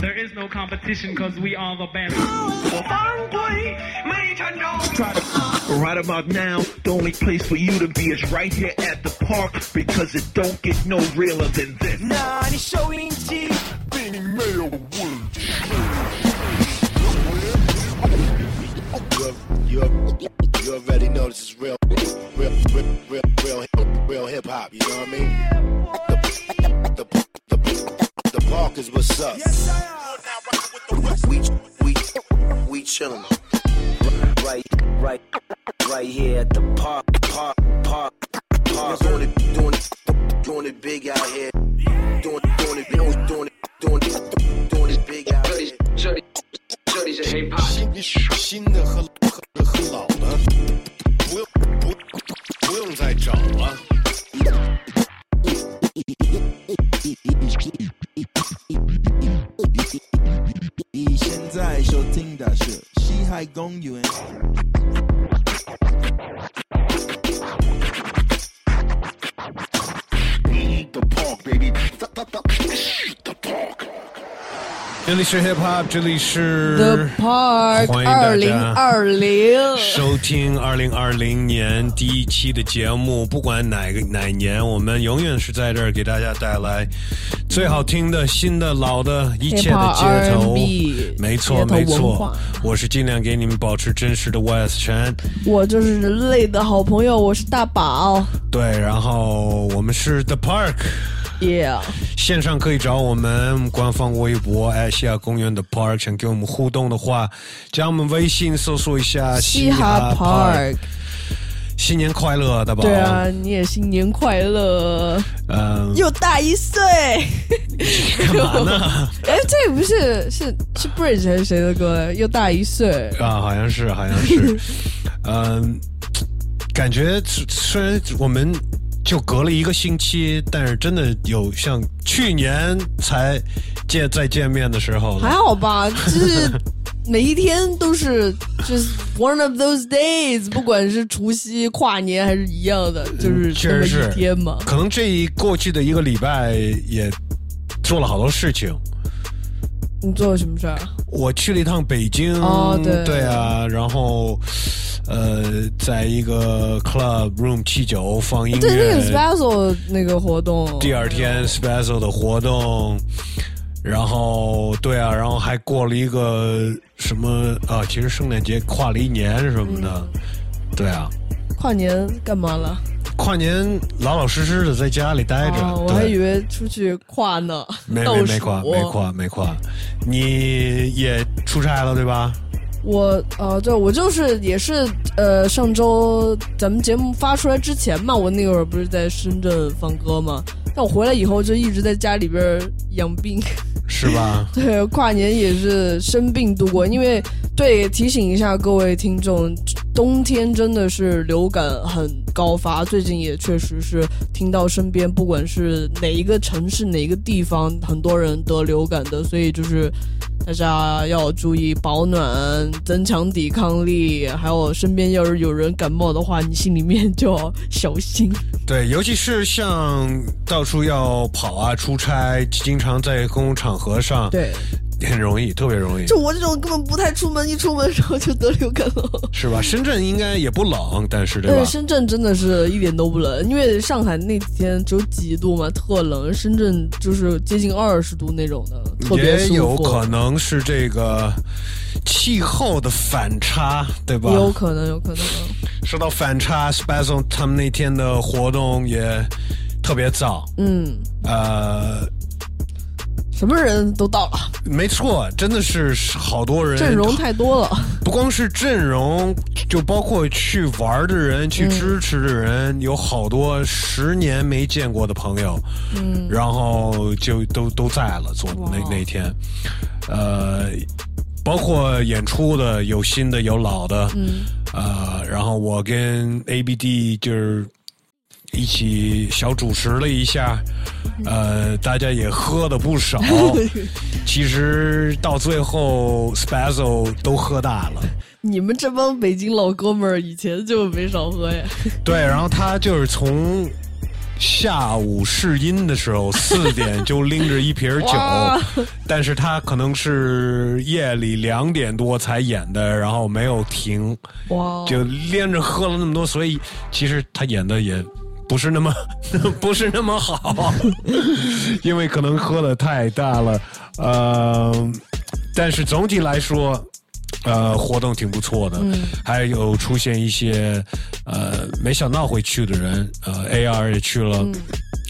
There is no competition because we are the best. Right about now, the only place for you to be is right here at the park because it don't get no realer than this. You, you already know this is real, real, real, real, real, real hip hop. You know what I mean? Rockers, what's up? Yes, I We, we, we chillin'. Right, right, right here at the park, park, park, park. Doing it, doing it, doing it big out here. Doing, doing it, doing it, doing it, doing it, doing it big out here. Şimdi şimdi hırlı hırlı hırlı 听的是西海公园。The park, baby. 这里是 Hip Hop，这里是 The Park 欢迎大二零家二零，收听二零二零年第一期的节目。不管哪个哪年，我们永远是在这儿给大家带来最好听的、新的、老的一切的街头。没错，没错，我是尽量给你们保持真实的 West 全。我就是人类的好朋友，我是大宝对，然后我们是 The Park。，Yeah，线上可以找我们官方微博爱西亚公园的 Park，想跟我们互动的话，加我们微信搜索一下嘻哈哈 Park。新年快乐，大宝！对啊，你也新年快乐，嗯，又大一岁。干嘛呢？哎，这不是是是 Bridge 还是谁的歌？又大一岁，啊，好像是，好像是，嗯，感觉虽然我们就隔了一个星期，但是真的有像去年才见再见面的时候了还好吧？就是每一天都是就是 one of those days，不管是除夕、跨年还是一样的，就是确实是一天嘛。可能这一过去的一个礼拜也做了好多事情。你做了什么事儿？我去了一趟北京，哦对对啊，然后呃，在一个 club room 七九放音乐，对，那个 special 那个活动，第二天 special 的活动，然后对啊，然后还过了一个什么啊？其实圣诞节跨了一年什么的，嗯对啊，跨年干嘛了？跨年老老实实的在家里待着，啊，我还以为出去跨呢，没没没跨没跨没跨，你也出差了对吧？我呃，对我就是也是呃，上周咱们节目发出来之前嘛，我那会儿不是在深圳放歌嘛，但我回来以后就一直在家里边养病，是吧？对，跨年也是生病度过，因为对提醒一下各位听众，冬天真的是流感很高发，最近也确实是听到身边不管是哪一个城市哪一个地方，很多人得流感的，所以就是大家要注意保暖，增强抵抗力，还有身边要是有人感冒的话，你心里面就要小心。对，尤其是像到处要跑啊、出差，经常在公共场合上，对，很 容易，特别容易，就我这种根本不太出门，一出门然后就得流感了。是吧？深圳应该也不冷，但是对吧对，？深圳真的是一点都不冷，因为上海那几天只有几度嘛，特冷。深圳就是接近二十度那种的，特别。也有可能是这个气候的反差，对吧？有可能，有可能。说到反差，Special 他们那天的活动也特别早，嗯，呃，什么人都到了，没错，真的是好多人，阵容太多了。不光是阵容，就包括去玩的人、去支持的人，有好多十年没见过的朋友，嗯，然后就都都在了，昨那那天，呃，包括演出的有新的有老的，嗯，呃，然后我跟 ABD 就是一起小主持了一下，呃，大家也喝的不少。其实到最后 s p a z z l 都喝大了，你们这帮北京老哥们儿以前就没少喝呀。对，然后他就是从下午试音的时候 四点就拎着一瓶酒，但是他可能是夜里两点多才演的，然后没有停，哇，就连着喝了那么多，所以其实他演的也不是那么 不是那么好，因为可能喝的太大了，呃，但是总体来说。呃，活动挺不错的，还有出现一些呃没想到会去的人，呃，AR 也去了，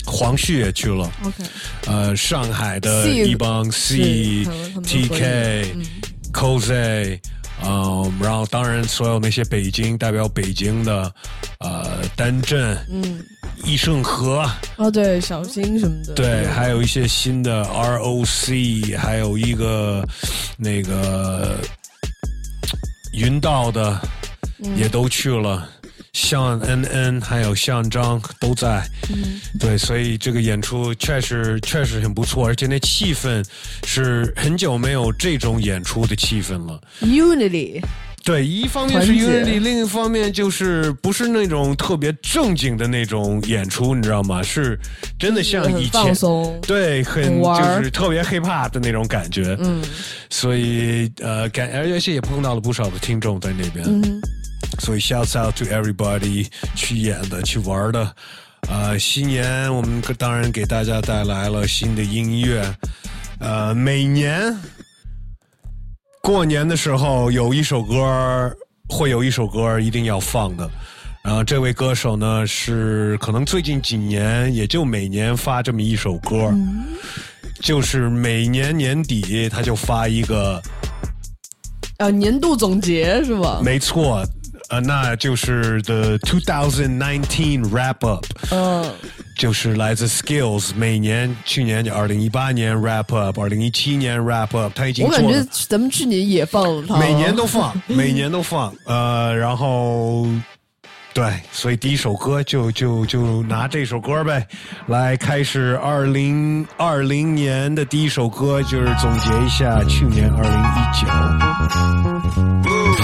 黄旭也去了，OK，呃，上海的一帮 C 是他们他们 TK 嗯。Cozy，嗯，然后当然所有那些北京代表北京的，呃，丹镇，嗯，易盛和，哦对，小新什么的，对，还有一些新的 ROC，还有一个那个云道的也都去了。像恩恩还有像张都在，对，所以这个演出确实确实很不错，而且那气氛是很久没有这种演出的气氛了。Unity，对，一方面是 Unity，另一方面就是不是那种特别正经的那种演出，你知道吗？是真的像以前，松，对，很就是特别 hip hop 的那种感觉。嗯所以呃，感而且也碰到了不少的听众在那边。嗯，所以 shouts out to everybody 去演的、去玩的。呃，新年我们当然给大家带来了新的音乐。呃，每年过年的时候有一首歌，会有一首歌一定要放的。然后这位歌手呢，是可能最近几年也就每年发这么一首歌，就是每年年底他就发一个呃，年度总结是吧？没错，呃，那就是 The 2019 Wrap Up，嗯，就是来自 Skills，每年去年就二零一八年 Wrap Up，二零一七年 Wrap Up，他已经我感觉，咱们去年也放了它，每年都放，每年都放，呃，然后。对，所以第一首歌就就就拿这首歌呗，来开始二零二零年的第一首歌，就是总结一下去年二零一九。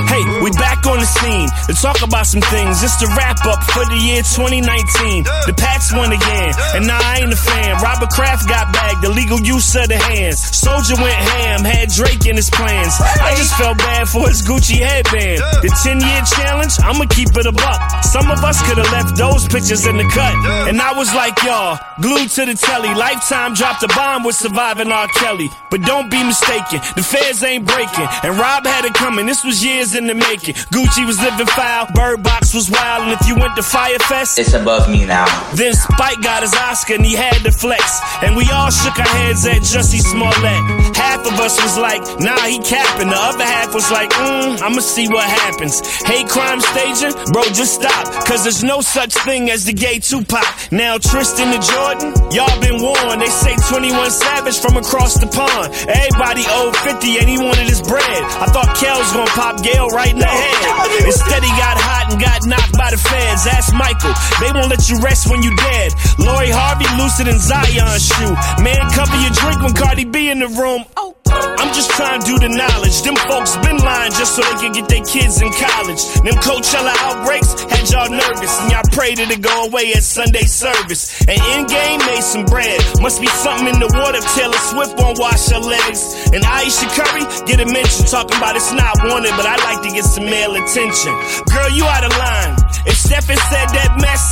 Hey, we back on the scene to talk about some things. It's the wrap up for the year 2019. The Pats won again, and I ain't a fan. Robert Kraft got bagged, the legal use of the hands. Soldier went ham, had Drake in his plans. I just felt bad for his Gucci headband. The 10 year challenge, I'ma keep it a buck. Some of us could have left those pictures in the cut. And I was like, y'all, glued to the telly. Lifetime dropped a bomb with surviving R. Kelly. But don't be mistaken, the feds ain't breaking. And Rob had it coming, this was years in the making. Gucci was living foul, Bird Box was wild, and if you went to Firefest, It's above me now. then Spike got his Oscar and he had to flex. And we all shook our heads at Jussie Smollett. Half of us was like, nah, he capping. The other half was like, mm, I'ma see what happens. Hate crime staging? Bro, just stop. Cause there's no such thing as the gay Tupac. Now Tristan and Jordan, y'all been warned. They say 21 Savage from across the pond. Everybody owed 50 and he wanted his bread. I thought Kel was gonna pop Gail right in the head. Instead he got hot and got knocked by the feds. Ask Michael. They won't let you rest when you dead. Lori Harvey looser than Zion's shoe. Man, cover your drink when Cardi B in the room. Oh. I'm just trying to do the knowledge. Them folks been lying just so they can get their kids in college. Them Coachella outbreaks had y'all nervous, and y'all prayed it to go away at Sunday service. And Endgame made some bread. Must be something in the water. Taylor Swift won't wash her legs. And Aisha Curry get a mention talking about it's not wanted, but I like to get some male attention. Girl, you out of line. If Stephen said that mess,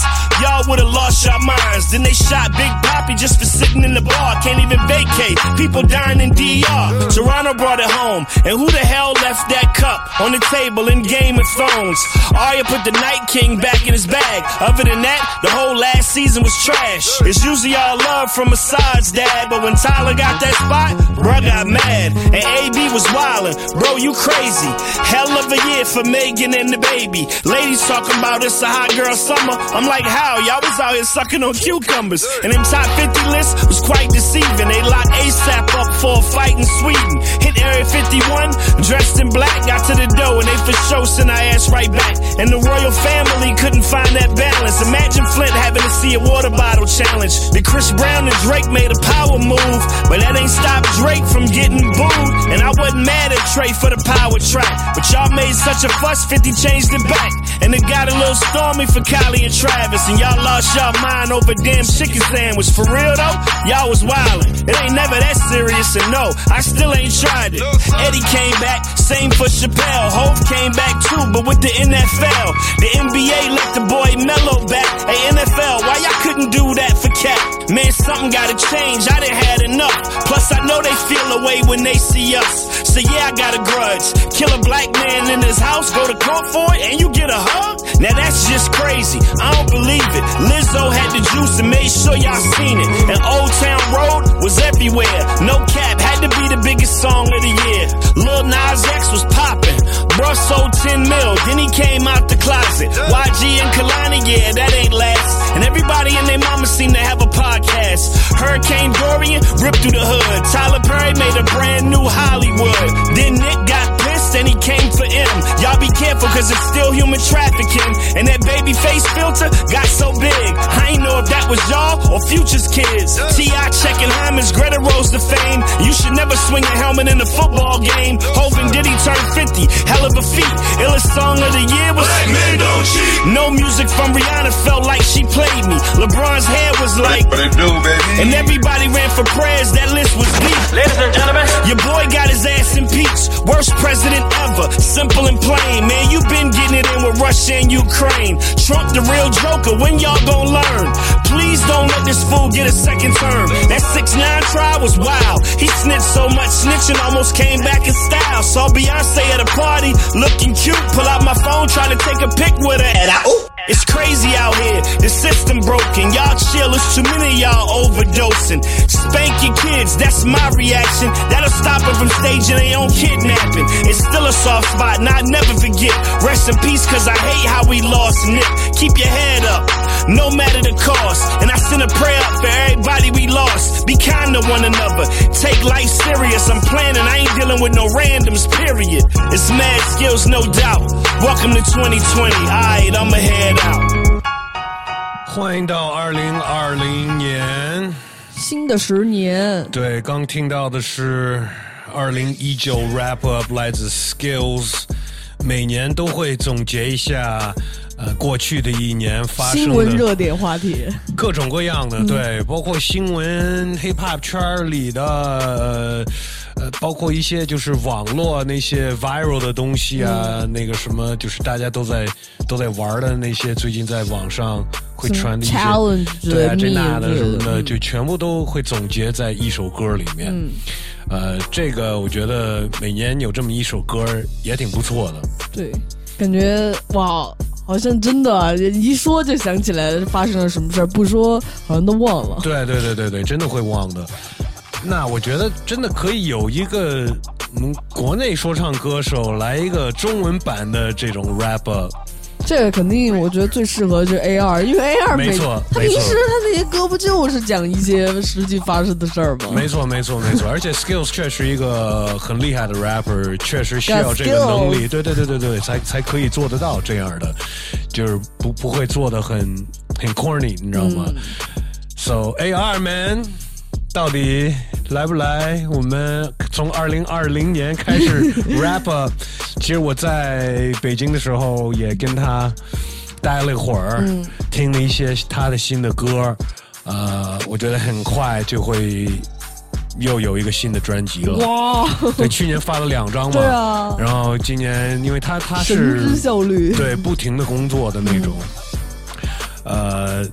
y'all would've lost your minds. Then they shot Big Poppy just for sitting in the bar. Can't even vacate. People dying in DR. Toronto brought it home. And who the hell left that cup on the table in Game of Thrones? Arya put the Night King back in his bag. Other than that, the whole last season was trash. It's usually all love from Assad's dad, but when Tyler got that spot, bruh got mad. And AB was wildin'. Bro, you crazy. Hell of a year for Megan and the baby. Ladies talking about it's a hot girl summer. I'm like, how? Y'all was out here sucking on cucumbers. And them top 50 lists was quite deceiving. They locked ASAP up for a fight in Sweden. Hit Area 51, dressed in black, got to the door, and they for sure sent our ass right back. And the royal family couldn't find that balance. Imagine Flint having to see a water bottle challenge. Then Chris Brown and Drake made a power move, but that ain't stopped Drake from getting booed. And I wasn't mad at Trey for the power track, but y'all made such a fuss, 50 changed it back. And it got a little stormy for Kylie and Travis, and y'all lost y'all mind over damn chicken sandwich. For real though, y'all was wildin'. It ain't never that serious, and no, I still ain't tried Eddie came back, same for Chappelle. Hove came back too, but with the NFL. The NBA let the boy Mello back. Hey NFL, why y'all couldn't do that for Cap? Man, something gotta change. I done had enough. Plus, I know they feel away when they see us. So yeah, I got a grudge. Kill a black man in his house, go to court for it, and you get a hug? Now that's just crazy. I don't believe it. Lizzo had the juice and made sure y'all seen it. And Old Town Road was everywhere. No cap, had to be the biggest song of the year. Lil Nas X was popping. Bruh sold 10 mil, then he came out the closet. YG and Kalani, yeah, that ain't last. And everybody and their mama seem to have a podcast. Hurricane Dorian ripped through the hood. Tyler Perry made a brand new Hollywood. Then Nick got pissed and he came for M. Y'all be careful cause it's still human trafficking. And that baby face filter got so big. I ain't know if that was y'all or Future's kids. T.I. checking Hyman's Greta rose to fame. You should never swing a helmet in a football game. Hogan did he turn 50. Hell of a feat. Illest song of the year was Black Men Don't Cheat. No music from Rihanna felt like she played me. LeBron's hair was like. What it do, baby? And everybody ran for prayers. That list was deep. Ladies and gentlemen, Your boy got his ass impeached. Worst president ever. Simple and plain. Man, you been getting it in with Russia and Ukraine. Trump the real joker. When y'all gon' learn? Please don't let this fool get a second term. That 6 9 trial was wild. He snitched so much, snitching almost came back in style. Saw Beyonce at a party, looking cute. Pull out my phone, trying to take a pic with her. And I, ooh. It's crazy out here. The system broken. Y'all chill. It's too many y'all overdosing. Spank your kids. That's my reaction. That'll stop them from staging their own kidnapping. It's still a soft spot, and I never forget. Rest in peace, cause I hate how we lost Nip. Keep your head up, no matter the cost. And I send a prayer up for everybody we lost. Be kind to one another. Take life serious. I'm planning. I ain't dealing with no randoms, period. It's mad skills, no doubt. Welcome to 2020. Alright, I'ma head out. 欢迎到二零二零年。新的十年，对，刚听到的是二零一九 Wrap Up 来自 Skills，每年都会总结一下，呃，过去的一年发生的闻热点话题，各种各样的，对，包括新闻 hip hop 圈里的，呃，呃，包括一些就是网络那些 viral 的东西啊，那个什么，就是大家都在都在玩的那些，最近在网上会传的一些对啊，这那的什么的，嗯就全部都会总结在一首歌里面。嗯呃，这个我觉得每年有这么一首歌也挺不错的。对，感觉哇，好像真的啊一说就想起来发生了什么事儿，不说好像都忘了。对对对对对，真的会忘的。那我觉得真的可以有一个嗯国内说唱歌手来一个中文版的这种 rap，这个肯定我觉得最适合就是 A 二，因为 A 二没错他平时他那些歌不就是讲一些实际发生的事儿吗？没错没错没错，而且 Skills 确实一个很厉害的 rapper，确实需要这个能力，对对对对对，才才可以做得到这样的，就是不不会做的很很 corny，你知道吗、s o A R man。到底来不来？我们从二零二零年开始 rap up。其实我在北京的时候也跟他待了一会儿，听了一些他的新的歌。呃，我觉得很快就会又有一个新的专辑了。哇，对，去年发了两张嘛，对啊然后今年因为他他神是之效率，对，不停的工作的那种。呃，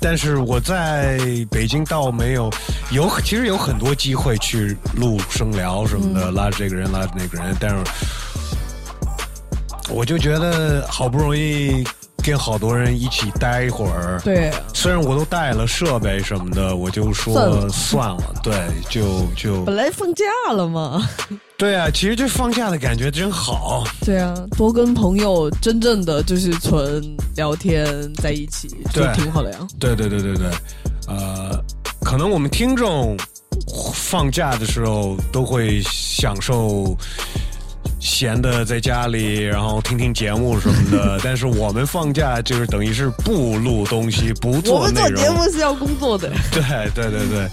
但是我在北京倒没有有，其实有很多机会去录声聊什么的，拉着这个人，拉着那个人，但是我就觉得好不容易跟好多人一起待一会儿，对，虽然我都带了设备什么的，我就算说了算了，对，就就。本来放假了嘛，对啊，其实这放假的感觉真好。对啊，多跟朋友真正的就是纯聊天在一起，就挺好的呀。对对对对对，呃，可能我们听众放假的时候都会享受闲的在家里，然后听听节目什么的。但是我们放假就是等于是不录东西，不我做内容。们做节目是要工作的。对对对对，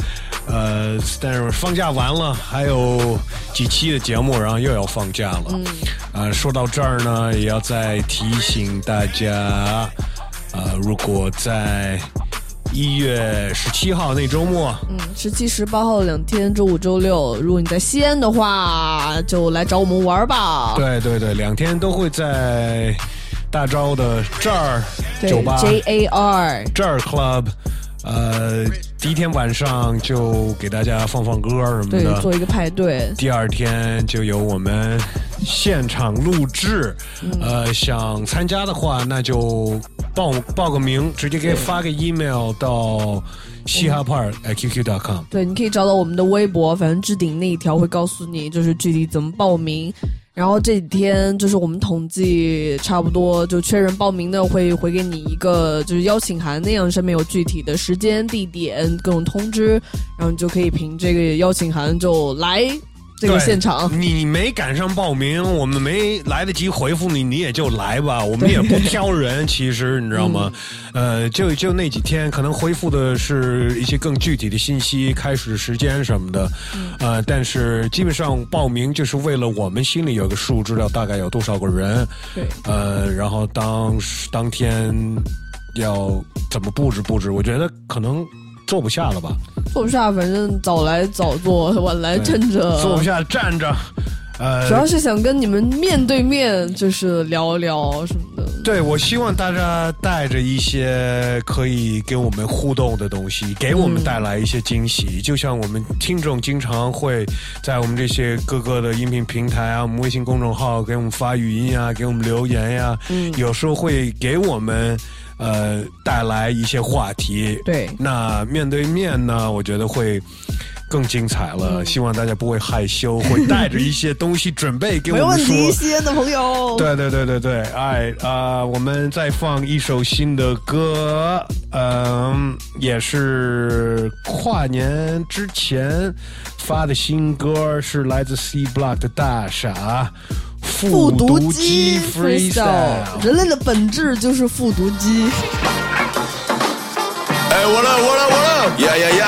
呃，但是放假完了，还有几期的节目，然后又要放假了。嗯，呃，说到这儿呢，也要再提醒大家，呃，如果在一月十七号那周末，嗯，十七、十八号两天，周五、周六，如果你在西安的话，就来找我们玩吧。对对对，两天都会在大招的这儿对酒吧，J A R，这儿 club。呃，第一天晚上就给大家放放歌什么对，的，做一个派对。第二天就有我们现场录制，嗯呃，想参加的话，那就报报个名，直接给发个 email 到嘻哈 part at qq.com。对，你可以找到我们的微博，反正置顶那一条会告诉你，就是具体怎么报名。然后这几天就是我们统计差不多就确认报名的会回给你一个就是邀请函，那样上面有具体的时间、地点各种通知，然后你就可以凭这个邀请函就来这个对现场。你没赶上报名，我们没来得及回复你，你也就来吧。我们也不挑人，其实你知道吗？呃，就就那几天，可能回复的是一些更具体的信息，开始时间什么的。呃，但是基本上报名就是为了我们心里有个数，知道大概有多少个人。对，呃，然后当当天要怎么布置布置，我觉得可能坐不下了吧。坐不下，反正早来早坐，晚来站着。坐不下站着。呃，主要是想跟你们面对面，就是聊一聊什么的。对，我希望大家带着一些可以跟我们互动的东西，给我们带来一些惊喜。就像我们听众经常会在我们这些各个的音频平台啊，我们微信公众号给我们发语音啊，给我们留言呀、有时候会给我们呃带来一些话题。对那面对面呢，我觉得会。更精彩了，希望大家不会害羞，会带着一些东西准备给我们说。没问题，西安的朋友。对对对对对，哎啊、我们再放一首新的歌，嗯，也是跨年之前发的新歌，是来自 C Block 的大傻复读读机 freestyle。人类的本质就是复读机。哎，我了我了我了，呀呀呀！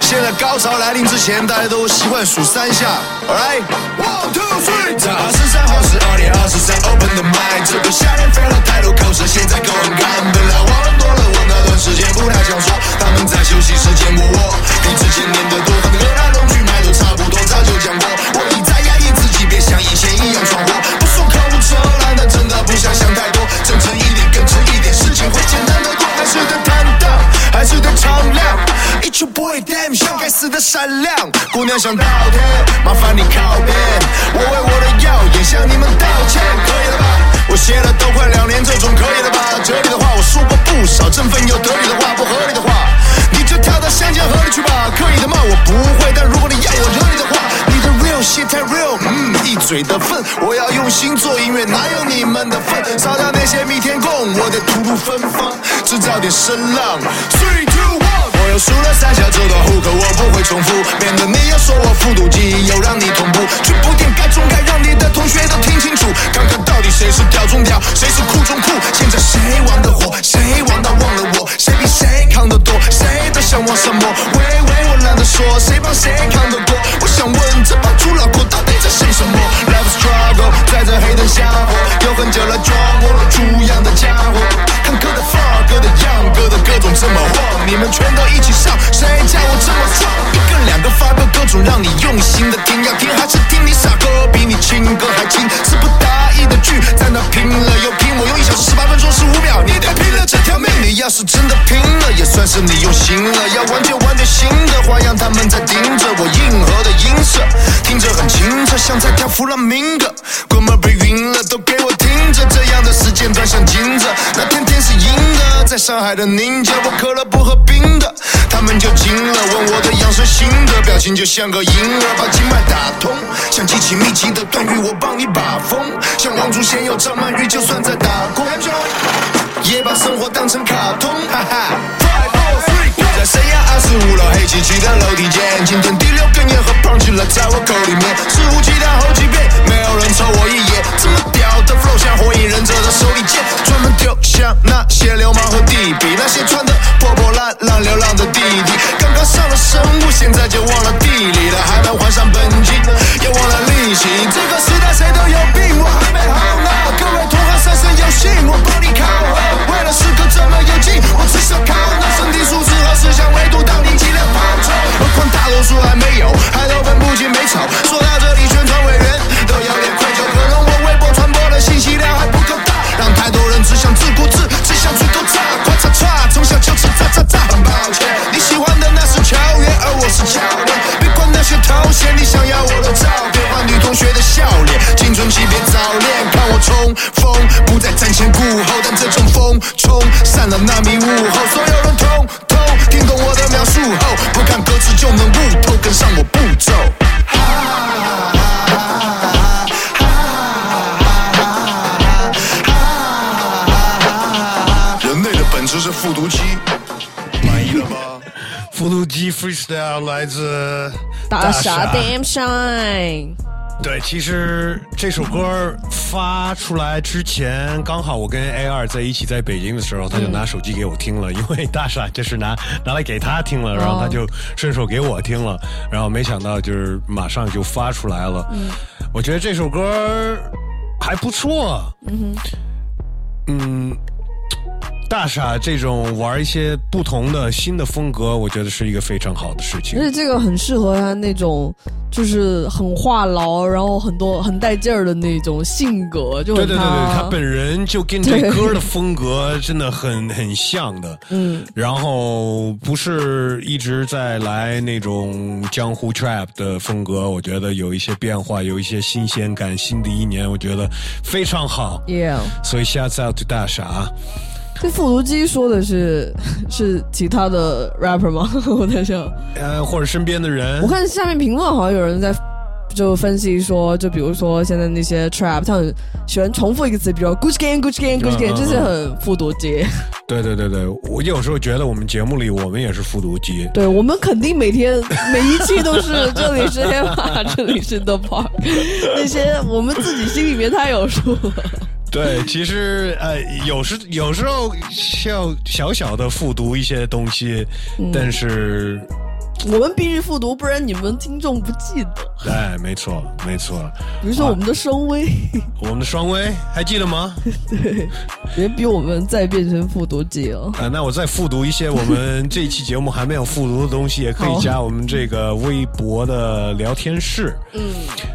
现在高潮来临之前，大家都习惯数三下，Alright，One two three。在二十三号是二点二十三，Open the mic。这个夏天飞了太多口水，现在够很干。本来忘了多了，我那段时间不太想说，他们在休息时间摸我，比之前念得多，和那个大东去买都差不多，早就讲过。我像以前一样闯祸。不说口无遮拦，但真的不想想太多，真诚一点，更真一点，事情会简单得多，还是得坦荡，还是得敞亮。It's your boy damn 像该死的闪亮，姑娘想倒贴，麻烦你靠边，我为我的耀眼向你们道歉，可以了吧？我写了都快两年，这种可以了吧？这里的话我说过不少，振奋又得力的话，不合理的话，就跳到湘江河里去吧。刻意的骂？我不会，但如果你要我惹你的话，你的 real shit 太 real，嗯，一嘴的粪，我要用心做音乐，哪有你们的份？烧掉那些弥天共，我得吐露芬芳，制造点声浪。Three two 又数了三下这段户口我不会重复，免得你又说我复读机，又让你同步，去补点该中该让你的同学都听清楚，看看到底谁是屌中屌，谁是酷中酷，现在谁玩的火，谁玩到忘了我，谁比谁扛得多，谁都想玩什么，喂喂，我懒得说，谁帮谁扛得过，我想问这帮猪脑壳到底在想什么？Love struggle，在这黑灯瞎火，有很久了装我了猪样的家伙，看哥的范儿，哥的样，哥的各种这么晃，你们全都一起上，谁叫我这么壮？一个两个发飙各种让你用心的听，要听还是听你傻歌，比你亲歌还亲，词不达意的句，在那拼了又拼，我用一小时十八分钟十五秒，你得拼了这条命。你要是真的拼了，也算是你用心了，要玩就玩点新的花样，他们在盯着我硬核的音色，听着，像在跳弗朗明哥，哥们被晕了，都给我听着，这样的时间段像金子，那天天是阴的，在上海的宁家，我可乐不喝冰的，他们就惊了，问我的养生心得，表情就像个婴儿，把经脉打通，像机器密集的段誉，我帮你把风，像王祖贤有张曼玉，就算在打工，也把生活当成卡通，哈哈。我在沈阳二十五楼黑漆漆的楼梯间，今天第六了在我口里面，似乎期待好几遍，没有人瞅我一眼。这么屌的 flow 像火影忍者的手里剑，专门丢向那些流氓和地痞，那些穿的破破烂烂流浪的弟弟。刚刚上了生物，现在就忘了地理了，还没还上本金，也忘了利息。这个时代谁都有病，我还没好呢。各位同行三生有幸，我帮你靠后。为了时刻这么有劲，我只想靠那身体素质和思想维度到你尽量跑走。何况大多数还没有，还都分不清美丑。说到这里，宣传委员都有点愧疚，可能我微博传播的信息量还不够大，让太多人只想自顾自，只想出口炸，夸嚓嚓，从小就吃炸炸炸。很抱歉，你喜欢的那是球员，而我是教练。别管那些头衔，你想要我的照片，换女同学的笑脸，青春期别早恋，看我冲锋，不再瞻前顾后，但这种风冲散了那迷雾后，所有人通通听懂我的描述后，不看歌词就能悟透，跟上我步骤。人类的本质是复读机，满意了吗？复读机 freestyle 来自大傻傻 Damn Shine，对，其实这首歌发出来之前，刚好我跟 A 二在一起在北京的时候，他就拿手机给我听了，因为大傻就是拿拿来给他听了，然后他就顺手给我听了，然后没想到就是马上就发出来了。嗯，我觉得这首歌还不错。嗯哼嗯。大傻这种玩一些不同的新的风格，我觉得是一个非常好的事情而。且这个很适合他那种就是很话痨，然后很多很带劲儿的那种性格，就对对对对，他他本人就跟这对歌的风格真的很很像的。嗯，然后不是一直在来那种江湖 trap 的风格，我觉得有一些变化，有一些新鲜感。新的一年，我觉得非常好。Yeah。所以下次要对大傻，这复读机说的是是其他的 rapper 吗？我在想，呃，或者身边的人我，看下面评论好像有人在就分析说，就比如说现在那些 trap，他很喜欢重复一个词，比如 Gucci Gang、Gucci Gang、这是很复读机。对对对对，我有时候觉得我们节目里我们也是复读机。对我们肯定每天每一期都是这里是 hip hop，这里是 the park，那些我们自己心里面太有数了。对，其实呃，有时有时候要小小的复读一些东西，嗯。但是，我们必须复读，不然你们听众不记得。哎，没错没错，比如说我们的双威，我们的双威还记得吗？对别逼我们再变成复读机了。啊，那我再复读一些我们这一期节目还没有复读的东西，也可以加我们这个微博的聊天室。嗯，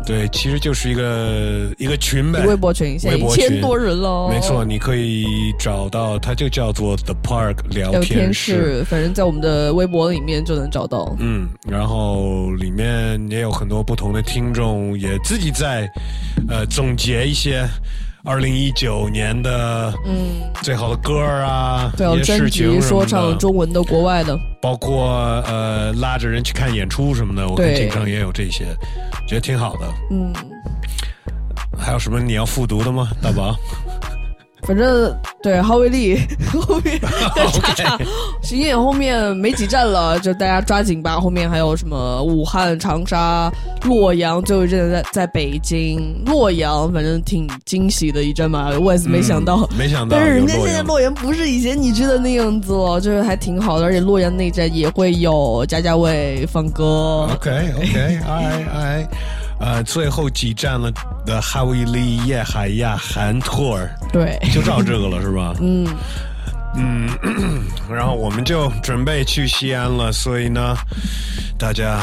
对，其实就是一个一个群呗，微博群现在一千多人了，没错，你可以找到它，就叫做 The Park 聊聊天室。室，反正在我们的微博里面就能找到。嗯，然后里面也有很多不同的听众，也自己在呃总结一些二零一九年的嗯，最好的歌儿啊，对啊，一些专辑说的。唱中文的、国外的，包括呃拉着人去看演出什么的，我们经常也有这些，觉得挺好的。嗯，还有什么你要复读的吗，大宝？反正对哈维利后面跟叉叉巡演后面没几站了，就大家抓紧吧。后面还有什么武汉、长沙、洛阳，最后一站在在北京。洛阳反正挺惊喜的一站嘛，我也是没想到。嗯没想到但是人家现在洛阳不是以前你知道那样子了，就是还挺好的，而且洛阳那站也会有家家卫放歌。OK OK，哎哎，呃，最后几站了？的哈维利叶海亚韩托尔，对，就照这个了是吧？嗯，嗯，然后我们就准备去西安了，所以呢，大家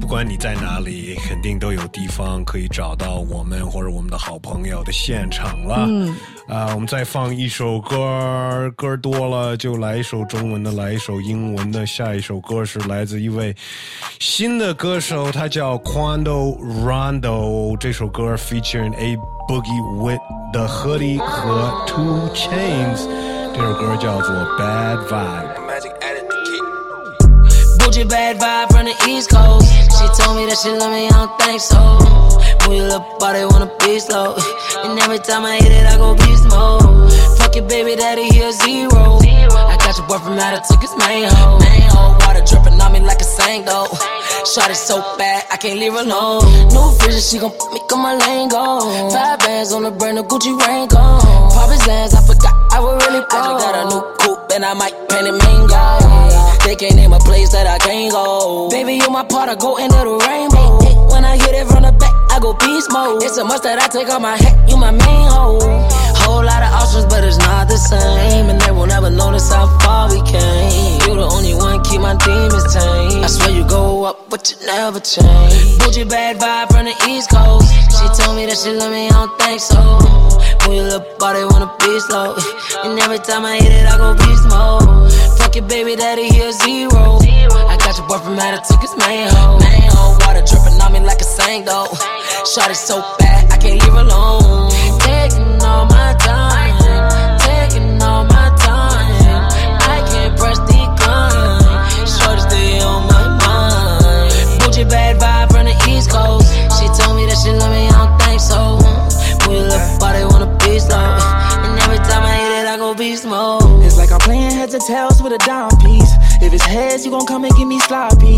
不管你在哪里，肯定都有地方可以找到我们或者我们的好朋友的现场了。嗯，啊、我们再放一首歌，歌多了就来一首中文的，来一首英文的。下一首歌是来自一位新的歌手，他叫 Quando Rondo。这首歌 featuring A Boogie with the Hoodie 和 Two Chains。There go y'all for a bad vibe. Magic added. Bougie bad vibe from the East Coast. She told me that she love me, I don't think so. Wheel up, body wanna be slow. And every time I hit it, I go beast mode. Fuck your baby daddy, he a zero. I got your boyfriend out, I took his main ho. Water dripping on me like a sango. Shot it so bad, I can't leave her alone. New vision, she gon' put me on my lane go. Five bands on the brand new Gucci rain go. Pop his ass, I forgot I was really broke. I just got a new coupe and I might paint it mango. They can't name a place that I can't go. Baby, you my part, I go into the rainbow. When I hit it from the back, I go beast mode. It's a must that I take off my hat, you my main hoe. Whole lot of options, but it's not the same. And they will never notice how far we came. You the only one keep my demons tame. I swear you go up, but you never change. Bougie bad vibe from the East Coast. She told me that she love me, I don't think so. When your little body, wanna be slow. And every time I hit it, I go beast mode. Fuck your baby daddy, he a zero. I got your boy from out of took his main hoe. Water dripping on me like a though. Shot it so bad, I can't leave alone. Taking all my time, taking all my time. I can't the on my mind. Bad vibe from the East Coast. She told me that she love me, I don't think so. Little body, wanna be slow. And every time I hit it, I go beast mode. It's like I'm playing heads or tails with a dime piece. If it's heads, you gon' come and give me sloppy.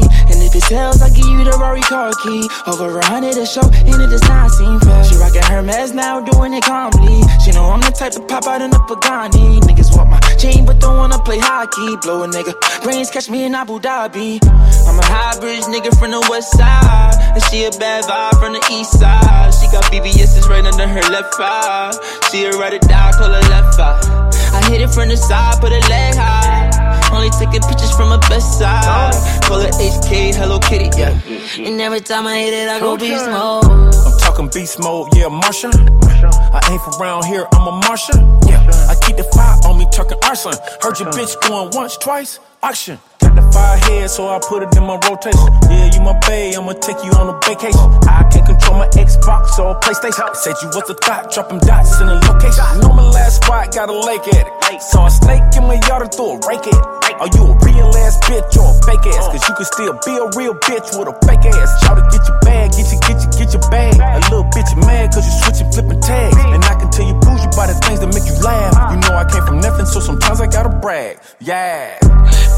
And if it's tails, I give you the Rory car key. Over a hundred a show, and it does not seem fair. She rockin' Hermes now, doing it calmly. She know I'm the type to pop out in the Pagani. Niggas want my chain, but don't wanna play hockey. Blow a nigga, brains catch me in Abu Dhabi. I'm a high bridge nigga from the west side. And she a bad vibe from the east side. She got BBS's right under her left eye. She a ride or die, call her left eye. I hit it from the side, put a leg high. Only taking pictures from her best side. Call her HK, Hello Kitty, yeah. And every time I hit it, I go beast mode. I'm beast mode, yeah, Martian. I ain't from around here, I'm a Martian. Yeah, I keep the fire on me, talking arson. Heard your bitch going once, twice, auction. Got the fire head, so I put it in my rotation. Yeah, you my bae, I'ma take you on a vacation. I can't control my Xbox or PlayStation. Said you was a thought, dropping dots in the location. Know my last spot, got a lake at it. Saw a snake in my yard and threw a rake at it. Are you a real ass bitch or a fake ass? Cause you can still be a real bitch with a fake ass. Try to get your bag, get you, get you, get your bag. A little bitch mad cause you switching, flipping tags. And I can tell you bougie by the things that make you laugh. You know I came from nothing, so sometimes gotta brag. Yeah.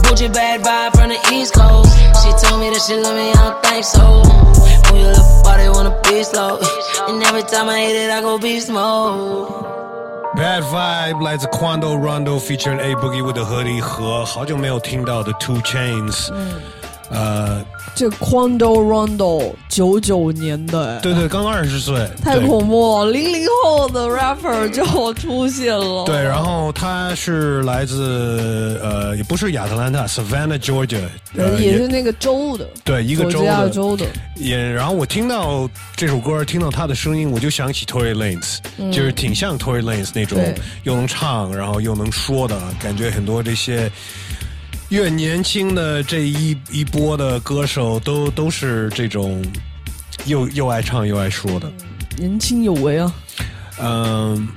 Bougie bad vibe from the East Coast. She told me that she love me, I don't think so. Move your little body, wanna be slow. And every time I hit it, I go beast mode. Bad Vibe 来自 Quando Rondo featuring A Boogie with a Hoodie 和好久没有听到的 Two Chains，呃， 这 Quando Rondo 九九年的，对对，刚二十岁，太恐怖了，零零后的 rapper 就出现了。对，然后他是来自呃，也不是亚特兰大，Savannah Georgia，呃、也是那个州的，对，一个州的州的。也，然后我听到这首歌，听到他的声音，我就想起 Tory Lanez，、嗯、就是挺像 Tory Lanez 那种，又能唱，然后又能说的感觉，很多这些。越年轻的这一一波的歌手都都是这种又又爱唱又爱说的，年轻有为啊。嗯，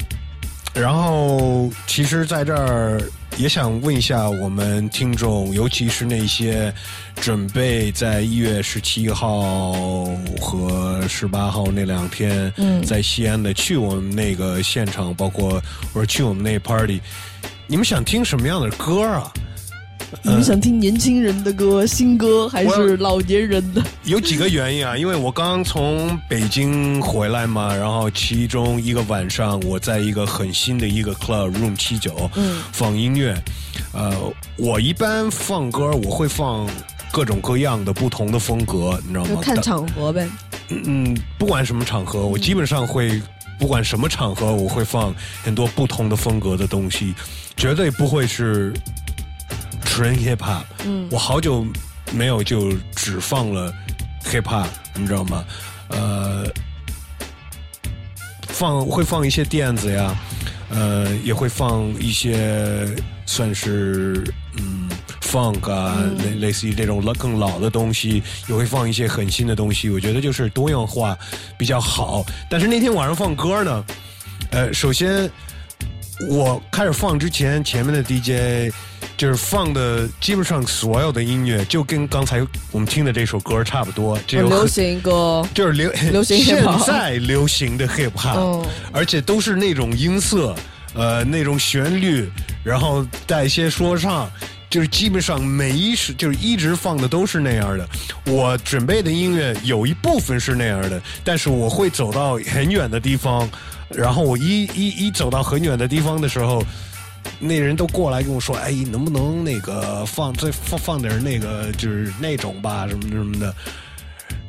然后其实在这儿也想问一下我们听众，尤其是那些准备在一月十七号和十八号那两天在西安的去我们那个现场，包括或者去我们那 party，你们想听什么样的歌啊？你们想听年轻人的歌、新歌，还是老年人的？有几个原因啊，因为我刚从北京回来嘛，然后其中一个晚上我在一个很新的一个 club room 七九，嗯，放音乐。呃，我一般放歌我会放各种各样的不同的风格，你知道吗？看场合呗。嗯，不管什么场合，我基本上会，不管什么场合，我会放很多不同的风格的东西，绝对不会是。纯 hip hop，嗯，我好久没有就只放了 hip hop，你知道吗？呃，放会放一些电子呀，呃，也会放一些算是嗯 funk 啊，类、类似于这种老更老的东西，也会放一些很新的东西。我觉得就是多样化比较好。但是那天晚上放歌呢，呃，首先我开始放之前，前面的 DJ。就是放的基本上所有的音乐，就跟刚才我们听的这首歌差不多。这流行歌就是流 流行现在流行的 hip hop，、嗯、而且都是那种音色，呃，那种旋律，然后带一些说唱，就是基本上每一首就是一直放的都是那样的。我准备的音乐有一部分是那样的，但是我会走到很远的地方，然后我一一一走到很远的地方的时候。那人都过来跟我说：“哎，能不能那个放再放放点那个就是那种吧，什么什么的。”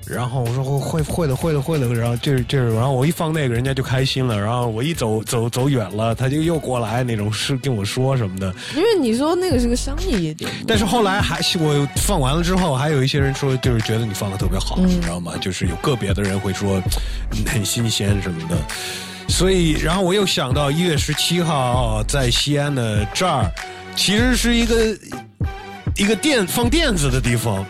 然后我说：“会会的，会的，会的。”然后就是就是，然后我一放那个，人家就开心了。然后我一走走走远了，他就又过来那种是跟我说什么的。因为你说那个是个商业夜店，但是后来还我放完了之后，还有一些人说，就是觉得你放的特别好，你知道吗？就是有个别的人会说很新鲜什么的。所以，然后我又想到一月十七号在西安的这儿，其实是一个一个电放电子的地方。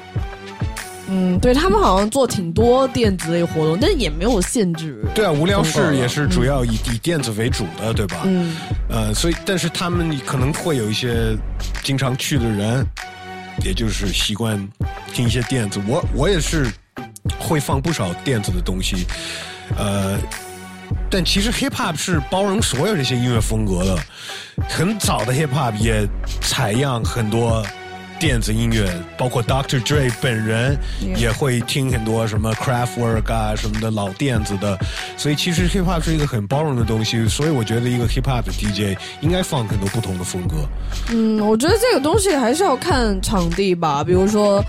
嗯，对他们好像做挺多电子类活动，但是也没有限制。对啊，无聊室也是主要以以电子为主的，对吧？嗯。呃，所以，但是他们可能会有一些经常去的人，也就是习惯听一些电子。我我也是会放不少电子的东西，呃。但其实 hip hop 是包容所有这些音乐风格的，很早的 hip hop 也采样很多电子音乐，包括 Dr. Dre 本人也会听很多什么 Craftwork 啊什么的老电子的，所以其实 hip hop 是一个很包容的东西，所以我觉得一个 hip hop 的 DJ 应该放很多不同的风格。嗯，我觉得这个东西还是要看场地吧，比如说。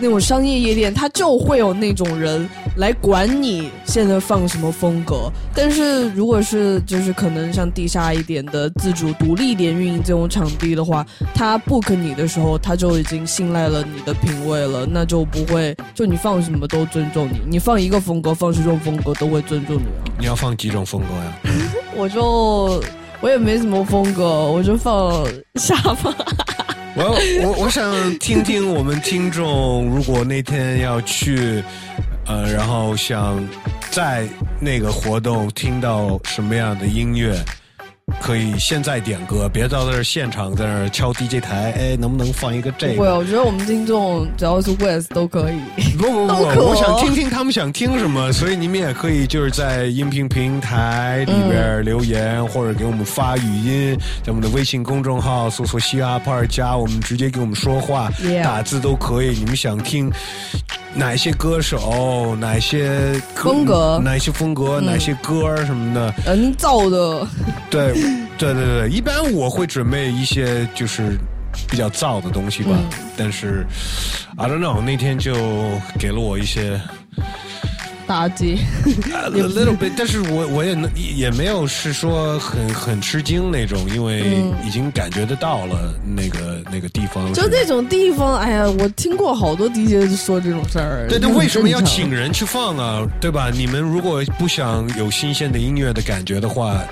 那种商业夜店，它就会有那种人来管你现在放什么风格。但是如果是就是可能像地下一点的自主独立一点运营这种场地的话，他 book 你的时候，他就已经信赖了你的品味了，那就不会就你放什么都尊重你，你放一个风格，放十种风格都会尊重你啊。你要放几种风格呀？我就我也没什么风格，我就放 下巴。我我我想听听我们听众，如果那天要去，呃，然后想在那个活动听到什么样的音乐。可以现在点歌，别到那儿现场在那儿敲 DJ 台。哎，能不能放一个这个？不会，我觉得我们听众只要是 West 都可以。不不不，我想听听他们想听什么，所以你们也可以就是在音频平台里边留言，或者给我们发语音，在我们的微信公众号搜索“嘻哈 part”，加我们直接给我们说话，打字都可以。你们想听？哪些歌手，哪些风格，哪些风格，哪些歌什么的，嗯，造的，对，对对对，一般我会准备一些就是比较燥的东西吧，但是 I don't know，那天就给了我一些。打击，a little bit，但是我我也能也没有是说很很吃惊那种，因为已经感觉得到了那个那个地方。就那种地方，哎呀，我听过好多 DJ 说这种事儿。对，那为什么要请人去放啊？对吧？你们如果不想有新鲜的音乐的感觉的话。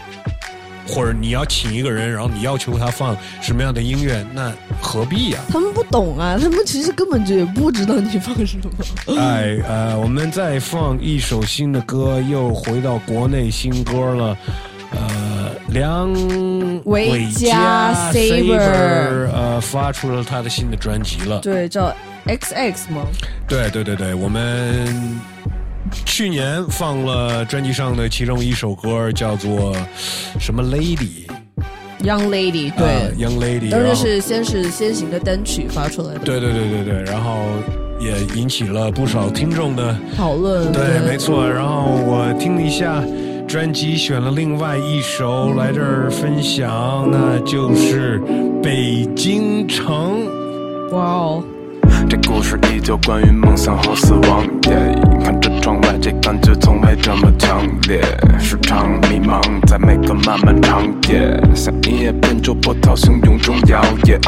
或者你要请一个人，然后你要求他放什么样的音乐，那何必呀？他们不懂啊，他们其实根本就也不知道你放什么。哎，呃，我们再放一首新的歌，又回到国内新歌了。呃，梁伟嘉 Saber 呃发出了他的新的专辑了，对，叫 XX 吗？对对对对，我们。去年放了专辑上的其中一首歌，叫做什么 Lady，Young Lady，对，Young Lady，当时是先是先行的单曲发出来的，对对对对对，然后也引起了不少听众的讨论，对，没错。然后我听了一下专辑，选了另外一首来这儿分享，那就是《北京城》。哇哦。这故事依旧关于梦想和死亡。看着窗外，这感觉从未这么强烈。时常迷茫在每个漫漫长夜，像一叶扁舟波涛汹涌中摇曳。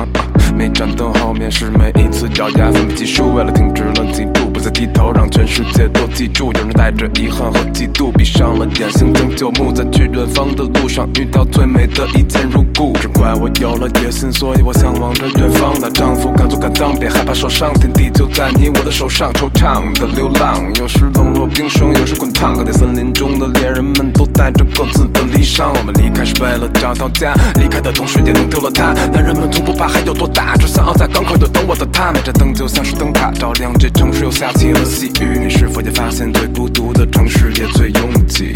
每盏灯后面是每一次咬牙，奋不疾书，为了停止了嫉妒，再低头，让全世界都记住。有人带着遗憾和嫉妒，闭上了眼，心中旧目，在去远方的路上遇到最美的一见如故。只怪我有了野心，所以我向往着远方。那丈夫敢做敢当，别害怕受伤，天地就在你我的手上。惆怅的流浪，有时冷若冰霜，有时滚烫。各地森林中的猎人们都带着各自的离殇。我们离开是为了找到家，离开的同时也弄丢了他。男人们从不怕海有多大。只想要在港口等我的他，每盏灯就像是灯塔，照亮这城市又下听细雨。你是否也发现，最孤独的城市也最拥挤？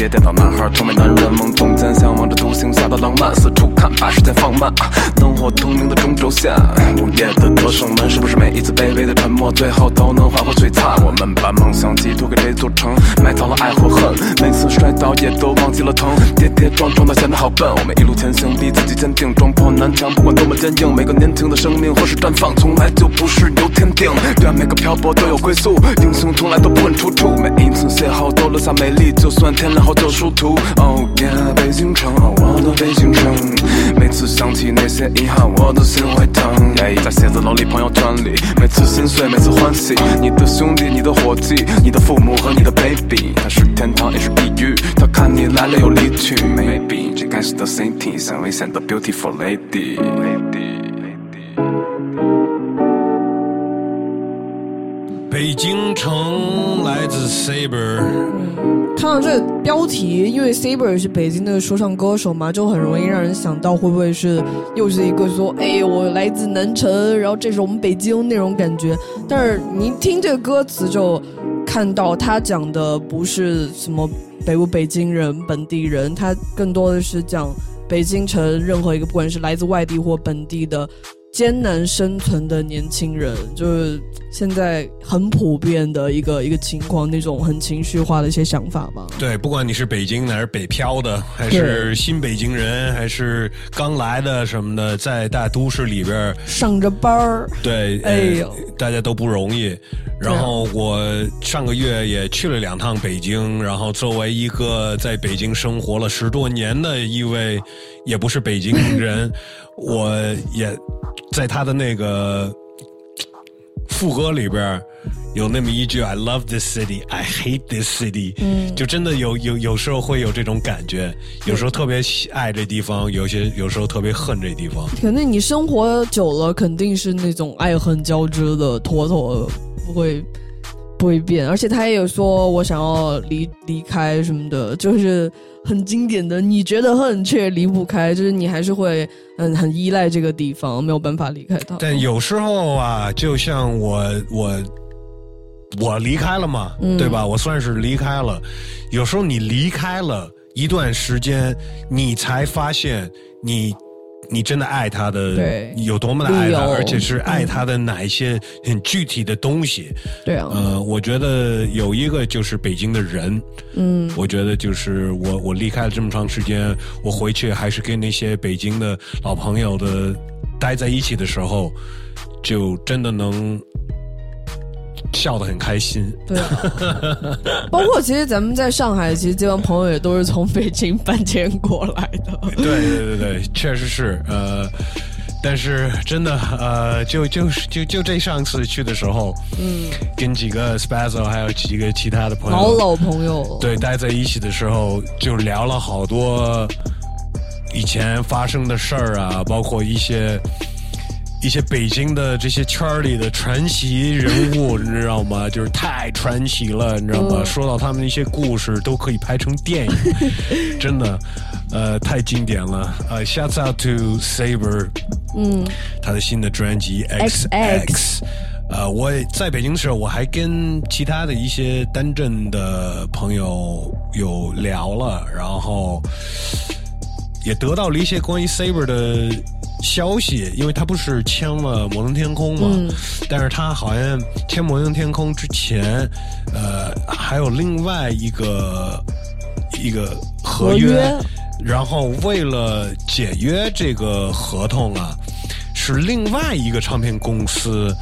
一个难忘的，男孩儿成为男人，梦中间向往着独行侠的浪漫，四处看，把时间放慢，灯火通明的中轴线，午夜的歌声们，是不是每一次卑微的沉默，最后都能化作璀璨？我们把梦想寄托给这座城，埋藏了爱和恨，每次摔倒也都忘记了疼，跌跌撞撞的显得好笨。我们一路前行，逼自己坚定，撞破南墙，不管多么坚硬，每个年轻的生命何时绽放，从来就不是由天定。愿，每个漂泊都有归宿，英雄从来都不问出处，每一次邂逅都留下美丽，就算天亮后就殊途。Oh yeah，北京城，我的北京城，每次想起那些遗憾，我的心会疼。Yeah，在写字楼里，朋友圈里，每次心碎，每次欢喜，你的兄弟，你的伙计，你的父母和你的 baby，它是天堂也是地狱，他看你来了又离去。Maybe 这该死的 city，像危险的 beautiful lady。北京城来自 Saber，看到这标题，因为 Saber 是北京的说唱歌手嘛，就很容易让人想到会不会是又是一个说，哎，我来自南城，然后这是我们北京那种感觉。但是你听这个歌词，就看到他讲的不是什么北不北京人、本地人，他更多的是讲北京城任何一个不管是来自外地或本地的艰难生存的年轻人，就是现在很普遍的一个一个情况，那种很情绪化的一些想法吧。对，不管你是北京的还是北漂的，还是新北京人，还是刚来的什么的，在大都市里边儿上着班儿，对，哎呦呃，大家都不容易。然后我上个月也去了两趟北京，然后作为一个在北京生活了十多年的一位，也不是北京人，我也在他的那个副歌里边有那么一句 “I love this city, I hate this city”，嗯就真的有有有时候会有这种感觉，有时候特别喜爱这地方，有些有时候特别恨这地方。肯定你生活久了，肯定是那种爱恨交织的，妥妥不会不会变。而且他也有说我想要离离开什么的，就是很经典的，你觉得恨却离不开，就是你还是会嗯很依赖这个地方，没有办法离开它。但有时候啊，就像我我我离开了嘛，嗯对吧？我算是离开了。有时候你离开了一段时间，你才发现你你真的爱他的对。有多么的爱他，而且是爱他的哪一些很具体的东西。对啊，呃，我觉得有一个就是北京的人，嗯，我觉得就是我我离开了这么长时间，我回去还是跟那些北京的老朋友的待在一起的时候，就真的能笑得很开心。对啊，包括其实咱们在上海，其实这帮朋友也都是从北京搬迁过来的。对对对对，确实是呃。但是真的，呃，就就是就就这上次去的时候，嗯，跟几个 Spazzo 还有几个其他的朋友，老老朋友，对，待在一起的时候就聊了好多以前发生的事儿啊，包括一些一些北京的这些圈儿里的传奇人物，你知道吗？就是太传奇了，你知道吗？嗯说到他们那些故事，都可以拍成电影，真的，呃，太经典了。呃，Shouts out to Saber，嗯，他的新的专辑 X X。呃，我在北京的时候，我还跟其他的一些单镇的朋友有聊了，然后也得到了一些关于 Saber 的消息，因为他不是签了摩登天空嘛，嗯。但是他好像签摩登天空之前，呃，还有另外一个一个合合约。然后为了解约这个合同啊，是另外一个唱片公司，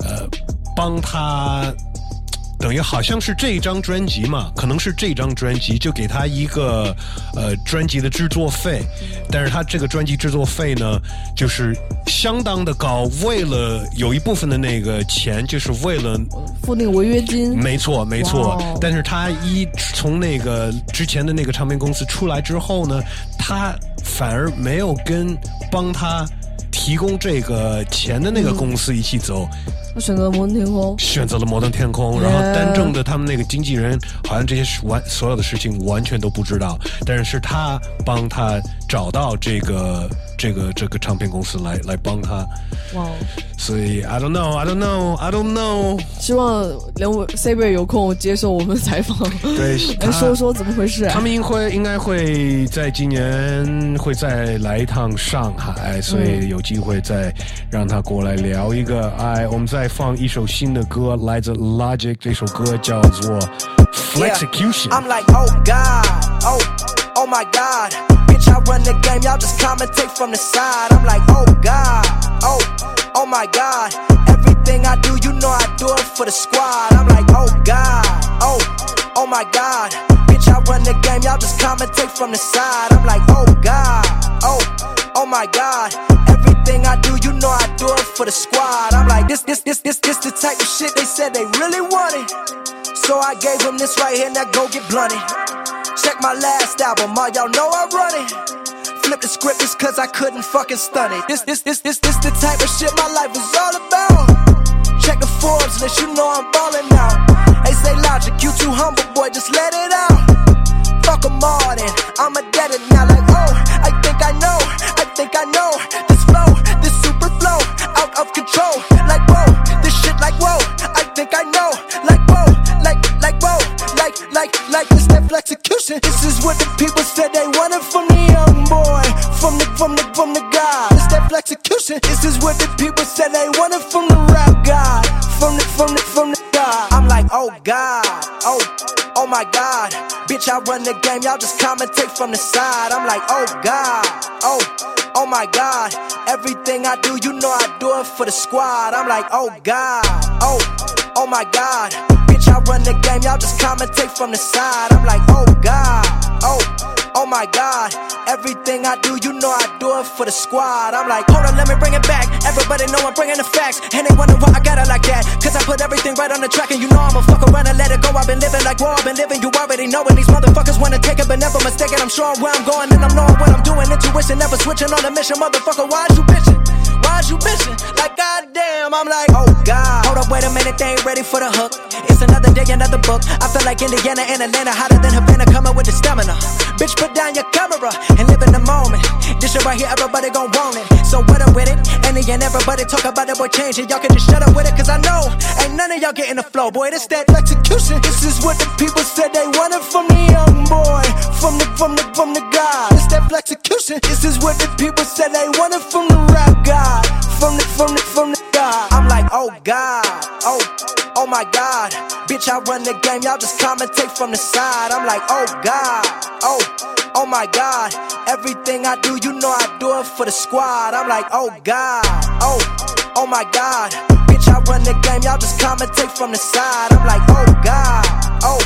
呃，帮他等于好像是这一张专辑嘛，可能是这张专辑就给他一个呃专辑的制作费，但是他这个专辑制作费呢，就是相当的高，为了有一部分的那个钱，就是为了付那个违约金。没错，没错。但是他一从那个之前的那个唱片公司出来之后呢，他反而没有跟帮他提供这个钱的那个公司一起走，我选择了摩登天空。选择了摩登天空，然后单正的他们那个经纪人好像这些事完所有的事情完全都不知道，但是是他帮他找到这个这个这个唱片公司来来帮他，哇哦！所以 I don't know, I don't know, I don't know。希望两位 Saber 有空接受我们采访，对来说说怎么回事、啊。他们应会应该会在今年会再来一趟上海，所以有机会再让他过来聊一个。哎，我们再放一首新的歌，来自 Logic，这首歌叫做 Flexicution。I'm like, oh God, oh, oh my God. Bitch, I run the game, y'all just commentate from the side. I'm like, oh God, oh, oh my God. Everything I do, you know I do it for the squad. I'm like, oh God, oh, oh my God. Bitch, I run the game, y'all just commentate from the side. I'm like, oh God, oh, oh my God. I do, you know I do it for the squad. I'm like, this, this, this, this, this the type of shit they said they really wanted. So I gave them this right here, now go get blunted. Check my last album, all y'all know I run it. Flip the script just cause I couldn't fucking stun it. This, this, this, this, this the type of shit my life is all about. Check the Forbes list, you know I'm ballin' out. They say logic, you too humble, boy, just let it out. Fuck 'em all then, I'm a it now, like, oh, I think I know, I think I know. This flow, this super flow, out of control. Like, whoa, this shit like, whoa, like, like, this that execution. This is what the people said they wanted from the young boy, from the, from the, from the guy. This that execution. This is what the people said they wanted from the rap guy, from the, from the, from the guy. I'm like, oh God, oh, oh my God. Bitch, I run the game, y'all just commentate from the side. I'm like, oh God, oh, oh my God. Everything I do, you know I do it for the squad. I'm like, oh God, oh, oh my God. Bitch, I run the game, y'all just commentate from the side. I'm like, oh God, oh, oh my God. Everything I do, you know I do it for the squad. I'm like, hold on, let me bring it back. Everybody know I'm bringing the facts. And they wonder why I got it like that. Cause I put everything right on the track, and you know I'ma fuck around and let it go. I've been living like war, I've been living, you already know. And these motherfuckers wanna take it, but never mistaken. I'm sure where I'm going, and I'm knowing what I'm doing. Intuition, never switching on a mission. Motherfucker, why you bitching? Why is you bitching? Like, goddamn, I'm like, oh God. Hold up, wait a minute, they ain't ready for the hook. It's another day, another book. I feel like Indiana and Atlanta, hotter than Havana, coming with the stamina. Bitch, put down your camera and live in the moment. This shit right here, everybody gon' want it. So what up with it? And everybody talk about it, boy, change it. Y'all can just shut up with it, cause I know ain't none of y'all getting the flow, boy. This that execution. This is what the people said they wanted from the young boy, from the from the from the guy. This that execution. This is what the people said they wanted from the rap guy, from the from the from the guy. I'm like, oh God, oh. Oh my God, bitch, I run the game. Y'all just commentate from the side. I'm like, oh God, oh, oh my God. Everything I do, you know I do it for the squad. I'm like, oh God, oh, oh my God. Bitch, I run the game. Y'all just commentate from the side. I'm like, oh God, oh,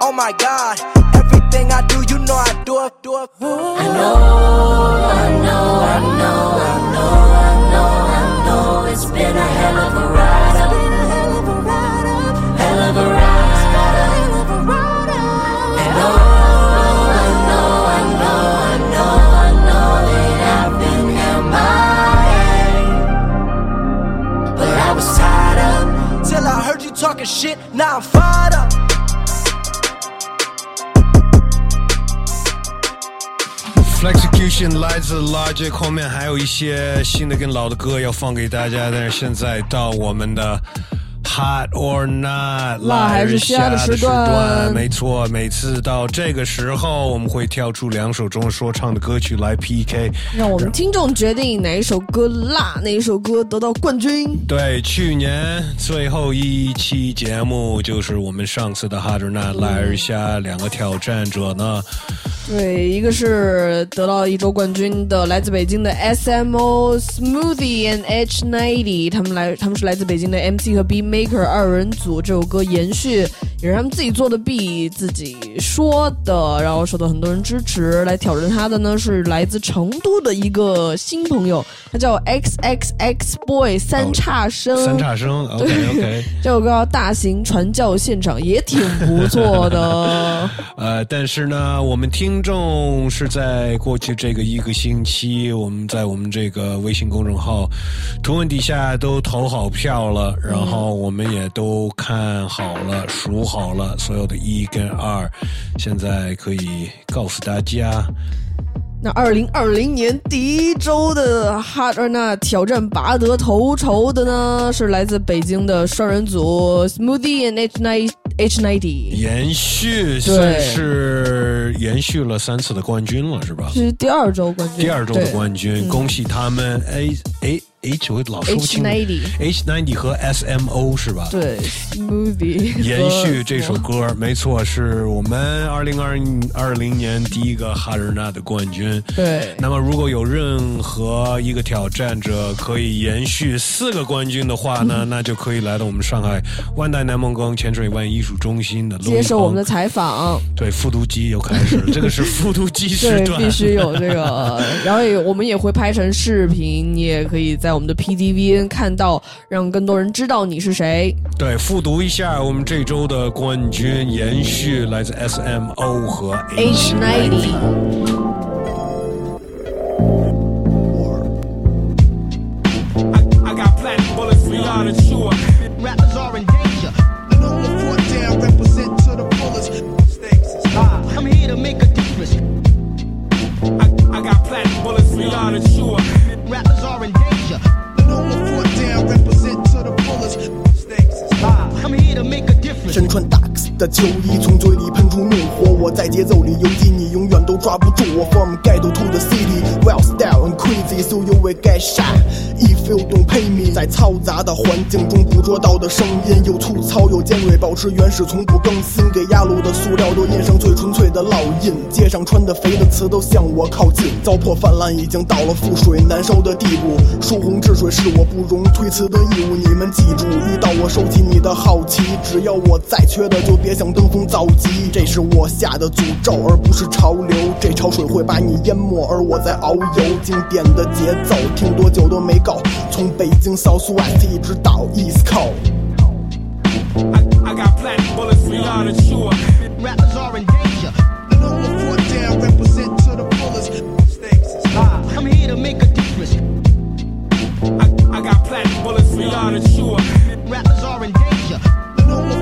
oh my God. Everything I do, you know I do it, do it. I know, talking shit, now I'm fired up. Flexecution 来自 Logic，后面还有一些新的跟老的歌要放给大家，但是现在到我们的 Hot or Not 辣还是虾虾的时时段，没错，每次到这个时候，我们会跳出两首中文说唱的歌曲来 PK，让我们听众决定哪一首歌辣，哪一首歌得到冠军。对，去年最后一期节目就是我们上次的 Hot or Not 辣而虾两个挑战者呢，对，一个是得到一周冠军的来自北京的 SMO Smoothie and H90，他们来他们是来自北京的 MC 和 Beat Maker 二人组，这首歌延续也是他们自己做的 B 自己说的，然后受到很多人支持。来挑战他的呢是来自成都的一个新朋友，他叫 XXX Boy 三叉生，三叉生，OK 对 OK。这首歌叫大型传教现场也挺不错的。呃，但是呢，我们听众是在过去这个一个星期，我们在我们这个微信公众号图文底下都投好票了，然后我们也都看好了、数好了所有的一跟二，现在可以告诉大家。那二零二零年第一周的 Hard or Not 挑战拔得头筹的呢，是来自北京的双人组 Smoothie and H nine H ninety，延续算是延续了三次的冠军了，是吧？是第二周冠军，第二周的冠军，嗯恭喜他们！A A H 我老说不清 H90 H ninety 和 S M O 是吧？对 Smoothie 延续这首歌，没错，是我们二零二二零年第一个哈日娜的冠军。对。那么如果有任何一个挑战者可以延续四个冠军的话呢，那就可以来到我们上海万代南梦宫潜水湾艺术中心的接受我们的采访。对复读机又开始了，这个是复读机时对，段，必须有这个，然后也我们也会拍成视频，你也可以在我们的 pdvn 看到让更多人知道你是谁。对复读一下我们这周的冠军延续来自 smo 和 hnight 身穿大的秋衣，从嘴里喷出怒火。我在节奏里游击，你永远都抓不住我。From ghetto to the city, well style and crazy, so you will get shot if you don't pay me。在嘈杂的环境中捕捉到的声音，又粗糙又尖锐，保持原始，从不更新。给压路的塑料都印上最纯粹的烙印。街上穿的肥的词都向我靠近，糟粕泛滥已经到了覆水难收的地步。疏洪治水是我不容推辞的义务，你们记住，遇到我收起你的好奇，只要我再缺的就别想登峰造极。这是我下的诅咒，而不是潮流。这潮水会把你淹没，而我在遨游。经典的节奏，听多久都没够。从北京 Southwest 一直到 East Coast。I got platinum bullets for y'all to chew up. Rappers are in danger. And on the foot down, represent to the fullest. Stakes is high. I'm here to make a difference. I, I got platinum bullets for y'all to chew up. Rappers are in danger. And on the foot down, represent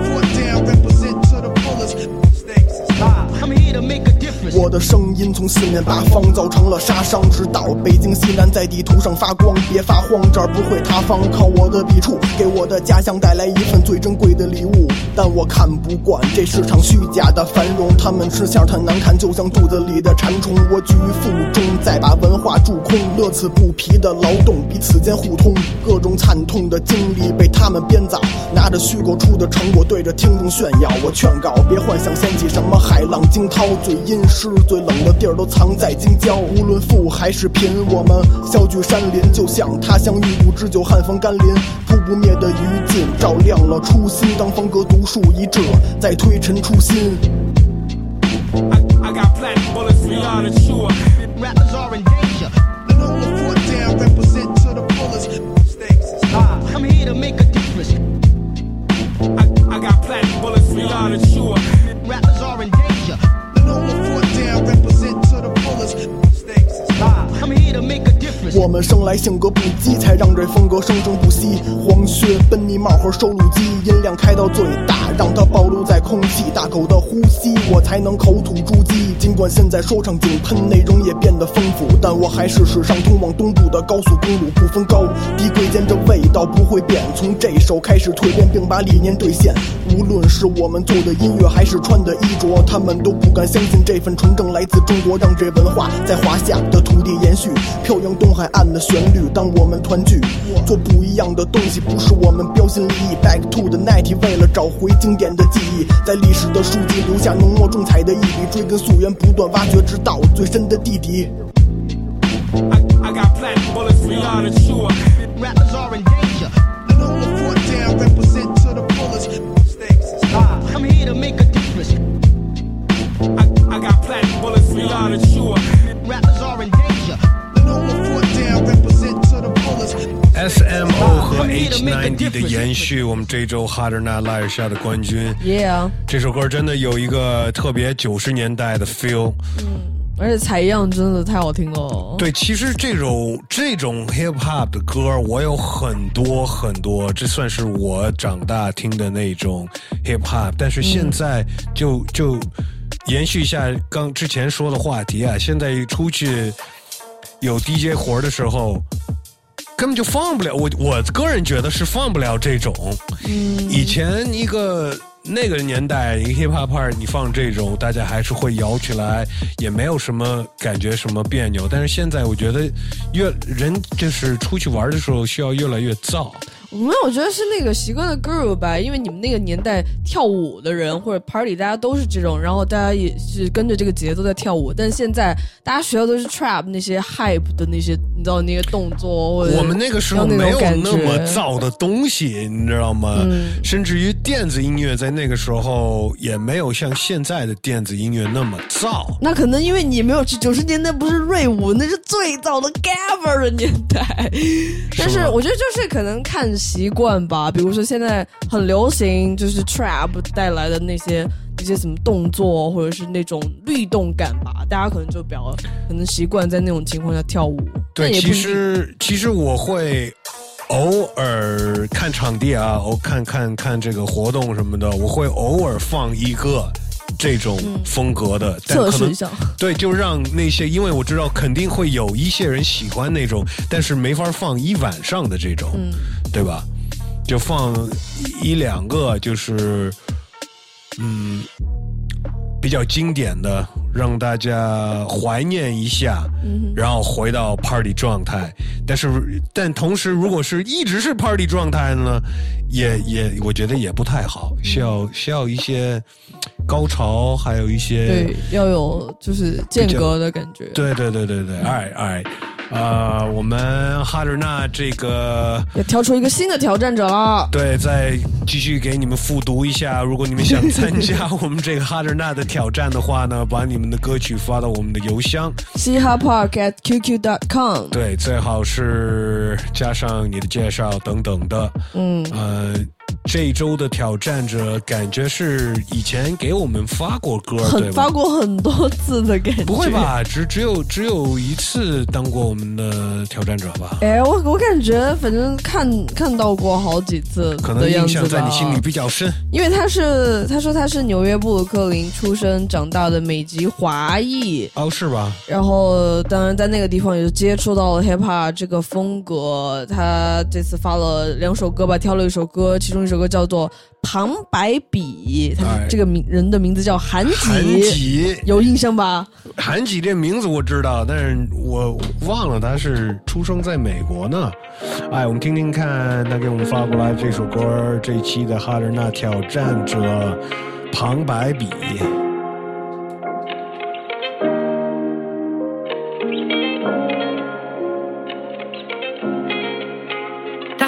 Mistakes is high. I'm here to make a difference. 我的声音从四面八方造成了杀伤，直到北京西南在地图上发光。别发慌，这儿不会塌方，靠我的笔触给我的家乡带来一份最珍贵的礼物。但我看不惯这市场虚假的繁荣，他们吃相太难看，就像肚子里的馋虫。我居于腹中，再把文化蛀空，乐此不疲的劳动彼此间互通，各种惨痛的经历被他们编造，拿着虚构出的成果对着听众炫耀。我劝告，别幻想掀起什么海浪惊涛，最阴湿、最冷的地儿都藏在京郊。无论富还是贫，我们小聚山林，就像他乡遇故知酒，寒风甘霖，扑不灭的余烬照亮了初心。当方格独树一帜，再推陈出新。Rappers are in danger. to make 我们生来性格不羁，才让这风格生生不息。黄靴、奔尼帽和收录机，音量开到最大，让它暴露在空气，大口的呼吸，我才能口吐珠玑。尽管现在说唱井喷，内容也变得丰富，但我还是史上通往东部的高速公路，不分高低贵贱，这味道不会变。从这首开始蜕变，并把理念兑现。无论是我们做的音乐，还是穿的衣着，他们都不敢相信这份纯正来自中国，让这文化在华夏的土地延续，飘扬东海暗的旋律。当我们团聚，做不一样的东西，不是我们标新立异。Back to the night，为了找回经典的记忆，在历史的书籍留下浓墨重彩的一笔，追根溯源，不断挖掘，直到最深的地底。I got platinum bullets for y'all to chew up. Rappers are in danger. SMO 和 H9D 的延续，我们这周哈德纳拉尔下的冠军。Yeah，这首歌真的有一个特别九十年代的 feel。嗯而且采样真的太好听了。对，其实这种这种 hip hop 的歌，我有很多很多，这算是我长大听的那种 hip hop。但是现在就、就延续一下刚之前说的话题啊，现在一出去有 DJ 活儿的时候，根本就放不了。我我个人觉得是放不了这种。嗯，以前一个那个年代，一个 hip hop part 你放这种，大家还是会摇起来，也没有什么感觉什么别扭。但是现在我觉得越人就是出去玩的时候需要越来越燥。没有，我觉得是那个习惯的 groove 吧，因为你们那个年代跳舞的人或者 party，大家都是这种，然后大家也是跟着这个节奏在跳舞。但现在大家学的都是 trap 那些 hype 的那些，你知道那些动作或者我们那个时候没有那么觉燥的东西，你知道吗？嗯甚至于电子音乐在那个时候也没有像现在的电子音乐那么燥。那可能因为你没有去九十年代，不是瑞舞，那是最早的 Gabber 的年代。但是我觉得就是可能看习惯吧，比如说现在很流行就是 trap 带来的那些一些什么动作，或者是那种律动感吧，大家可能就比较可能习惯在那种情况下跳舞。对，其实其实我会偶尔看场地啊，我看看看这个活动什么的，我会偶尔放一个。这种风格的，但可能测试一下。对，就让那些，因为我知道肯定会有一些人喜欢那种，但是没法放一晚上的这种，嗯。对吧？就放一两个，就是嗯比较经典的，让大家怀念一下，嗯然后回到 party 状态。但是，但同时，如果是一直是 party 状态呢，也也我觉得也不太好，需要需要一些高潮，还有一些对要有就是间隔的感觉。对对对对对，哎哎，呃，我们哈德纳这个要挑出一个新的挑战者了。对，再继续给你们复读一下。如果你们想参加 我们这个哈德纳的挑战的话呢，把你们的歌曲发到我们的邮箱。嘻哈 park at qq dot com。对，最好是加上你的介绍等等的。嗯，呃，这一周的挑战者感觉是以前给我们发过歌，对很吧？发过很多次的感觉。不会？吧？只只有只有一次当过我们的挑战者吧？哎，我我感觉反正看看到过好几次可能印象在你心里比较深。因为他是他说他是纽约布鲁克林出生长大的美籍华裔，哦，是吧？然后当然在那个地方也是接触到了 hip hop 这个风格。他这次发了两首歌吧，挑了一首歌，其中一首歌叫做《旁白比》，他这个名人的名字叫韩吉，韩吉有印象吧？韩吉这名字我知道，但是我忘了他是出生在美国呢。哎，我们听听看他给我们发过来这首歌，这一期的哈德纳挑战者旁白比。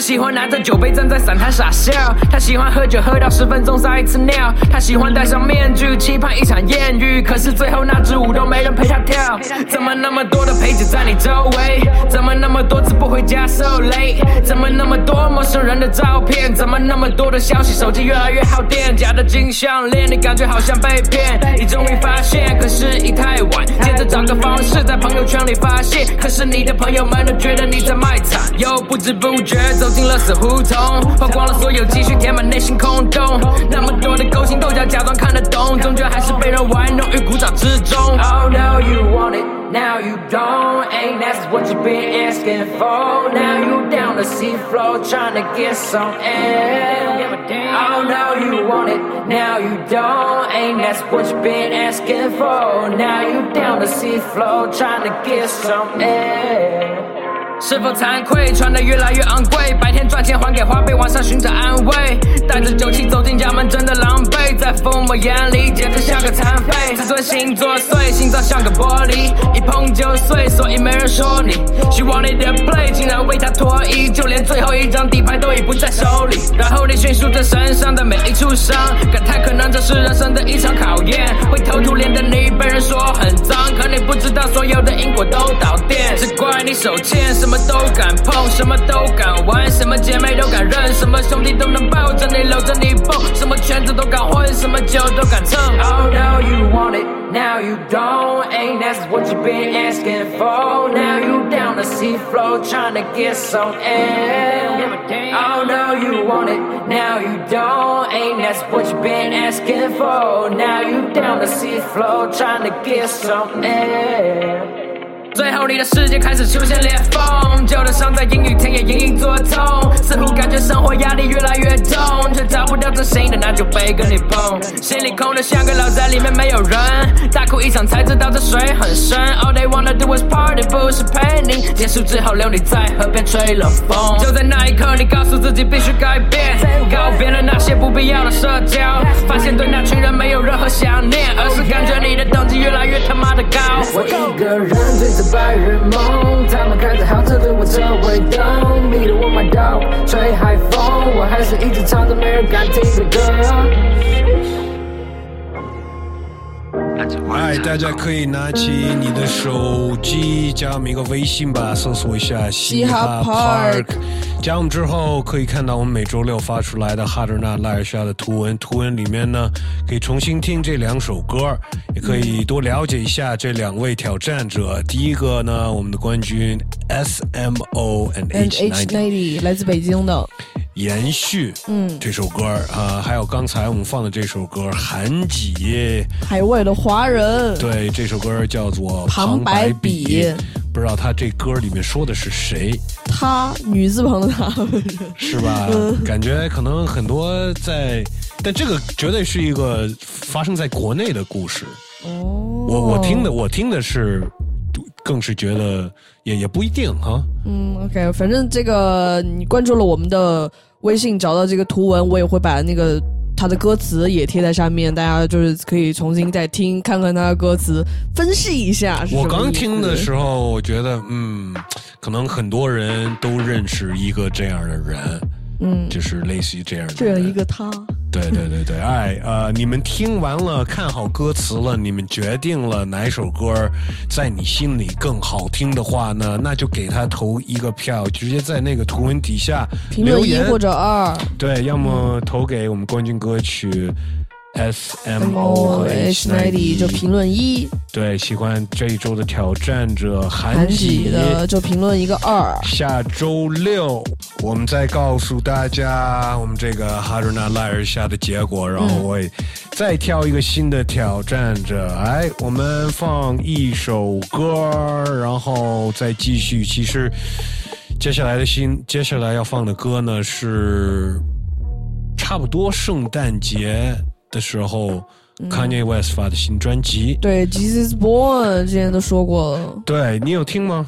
喜欢拿着酒杯站在伞台傻笑，他喜欢喝酒喝到十分钟撒一次尿，他喜欢戴上面具期盼一场艳遇，可是最后那支舞都没人陪他跳。怎么那么多的陪酒在你周围？怎么那么多次不回家 so late？怎么那么多陌生人的照片？怎么那么多的消息？手机越来越耗电，假的金项链，你感觉好像被骗。你终于发现，可是已太晚。接着找个方式在朋友圈里发泄，可是你的朋友们都觉得你在卖惨，又不知不觉走进了死胡同，花光了所有积蓄，填满内心空洞。那么多的勾心斗角，假装看得懂，终究还是被人玩弄于鼓掌之中。Oh no, you want it. Now you don't, ain't that's what you been asking for. Now you down the seafloor trying to get some air. Oh no, you want it. Now you don't, ain't that's what you been asking for. Now you down the seafloor trying to get some air. 是否惭愧？穿得越来越昂贵，白天赚钱还给花呗，晚上寻找安慰。带着酒气走进家门，真的狼狈，在父母眼里简直像个残废。自尊心作祟，心脏像个玻璃，一碰就碎，所以没人说你。She wanted to play，竟然为他脱衣，就连最后一张底牌都已不在手里。然后你迅速着身上的每一处伤，感叹可能这是人生的一场考验。灰头土脸的你被人说很脏，可你不知道所有的因果都导电。只怪你手欠，什么都敢碰，什么都敢玩，什么姐妹都敢认，什么兄弟都能抱着你搂着你蹦，什么圈子都敢混，什么酒都敢蹭。Oh now you want it, now you don't, ain't that's what you been asking for. Now you down the sea floor trying to get some air. Oh no you want it, now you don't, ain't that's what you been asking for. Now you down the sea floor trying to get some air. 最后，你的世界开始出现裂缝，旧的伤在阴雨天也隐隐作痛，似乎感觉生活压力越来越重，却找不到真心的那就别跟你碰，心里空的像个牢在，里面没有人，大哭一场才知道这水很深。All they wanna do is party，不是陪你，结束之后留你在河边吹冷风。就在那一刻，你告诉自己必须改变，告别了那些不必要的社交，发现对那群人没有任何想念，而是感觉你的等级越来越他妈的高。我一个人白日梦，他们开着豪车对我车尾灯，逼得我买到吹海风，我还是一直唱着没人敢听的歌。哎，大家可以拿起你的手机，加我们一个微信吧，搜索一下嘻哈 Park。加我们之后，可以看到我们每周六发出来的哈德纳拉尔夏的图文。图文里面呢，可以重新听这两首歌，也可以多了解一下这两位挑战者。第一个呢，我们的冠军 S M O and H H ninety 来自北京的。延续，嗯，这首歌啊，还有刚才我们放的这首歌《韩几》，海外的华人，对，这首歌叫做《旁白比比》，不知道他这歌里面说的是谁，他女字旁的他，是吧？感觉可能很多在，但这个绝对是一个发生在国内的故事。哦，我我听的，我听的是。更是觉得也也不一定哈。嗯，OK，反正这个你关注了我们的微信，找到这个图文，我也会把那个他的歌词也贴在上面，大家就是可以重新再听，看看他的歌词，分析一下。我刚听的时候，我觉得嗯，可能很多人都认识一个这样的人，嗯，就是类似于这样的这样一个他。对对对对，哎，呃，你们听完了，看好歌词了，你们决定了哪首歌在你心里更好听的话呢？那就给他投一个票，直接在那个图文底下评论一或者二，对，要么投给我们冠军歌曲。S M O 和 H ninety 就评论一，对，喜欢这一周的挑战者韩几的就评论一个二。下周六我们再告诉大家我们这个哈瑞纳赖尔下的结果，然后我也再挑一个新的挑战者。哎，我们放一首歌，然后再继续。其实接下来的新接下来要放的歌呢是差不多圣诞节。的时候，Kanye West 发的新专辑，对，Jesus Born 之前都说过了。对你有听吗？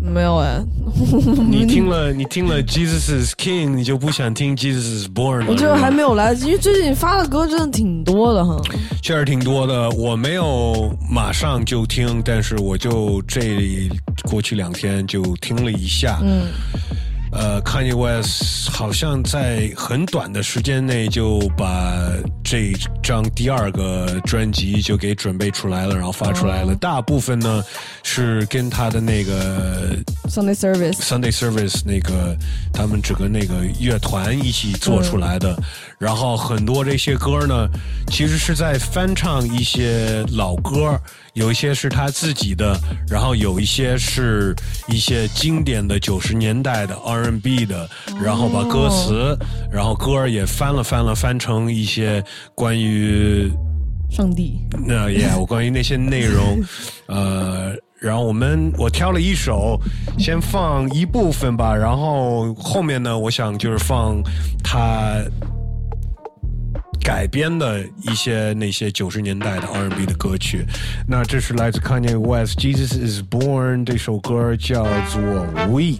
没有哎。你听了，你听了 Jesus is King，你就不想听 Jesus is Born 了？我就还没有来，因为最近发的歌真的挺多的哈。确实挺多的，我没有马上就听，但是我就这过去两天就听了一下。嗯。呃，Kanye West 好像在很短的时间内就把这张第二个专辑就给准备出来了，然后发出来了。大部分呢是跟他的那个 Sunday Service Sunday Service 那个他们整个那个乐团一起做出来的。然后很多这些歌呢，其实是在翻唱一些老歌。有一些是他自己的，然后有一些是一些经典的九十年代的 R&B 的，然后把歌词，然后歌也翻了翻了，翻成一些关于上帝，那也 我关于那些内容，呃，然后我们我挑了一首，先放一部分吧，然后后面呢，我想就是放他。改编的一些那些九十年代的 R&B 的歌曲。那这是来自 Kanye West《Jesus Is Born》这首歌叫做《Weak》。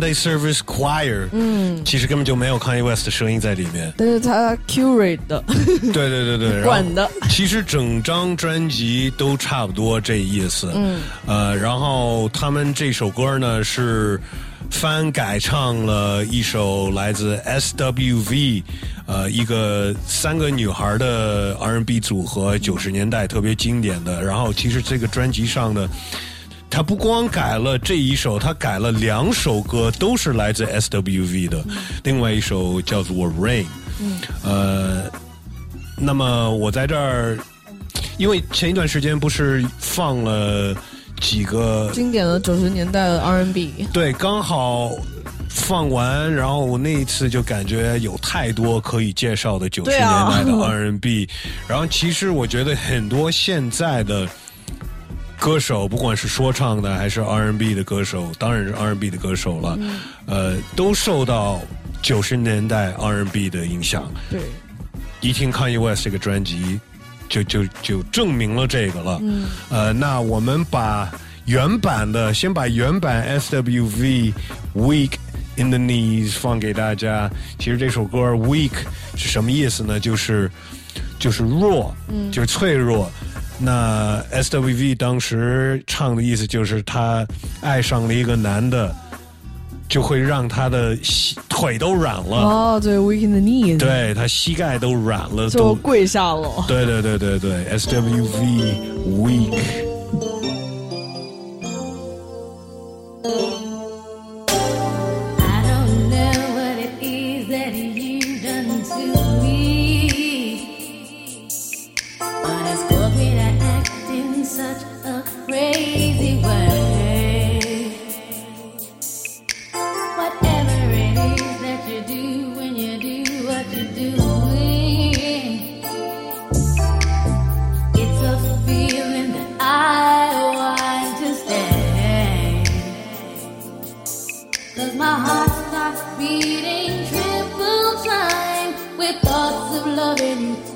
Sunday Service Choir，嗯其实根本就没有 Kanye West 的声音在里面。但是他 curate 的，对对对对，管的。其实整张专辑都差不多这意思。嗯，呃，然后他们这首歌呢是翻改唱了一首来自 S.W.V，呃，一个三个女孩的 R&B 组合，九十年代特别经典的。然后其实这个专辑上的。他不光改了这一首，他改了两首歌，都是来自 S.W.V 的。另外一首叫做《Rain》。嗯呃，那么我在这儿，因为前一段时间不是放了几个经典的九十年代的 R&B，对，刚好放完，然后我那一次就感觉有太多可以介绍的九十年代的 R&B，、然后其实我觉得很多现在的。歌手，不管是说唱的还是 R&B 的歌手，当然是 R&B 的歌手了，嗯呃，都受到九十年代 R&B 的影响。对，一听 Kanye West 这个专辑，就就就证明了这个了。嗯呃，那我们把原版的，先把原版 S.W.V Weak in the Knees 放给大家。其实这首歌 Weak 是什么意思呢？就是就是弱，嗯就是脆弱。那 S.W.V 当时唱的意思就是他爱上了一个男的，就会让他的膝腿都软了。哦，对，weak in the Knees，，对他膝盖都软了，就都跪下了。对对对对对，SWV weak。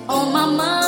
on my mind.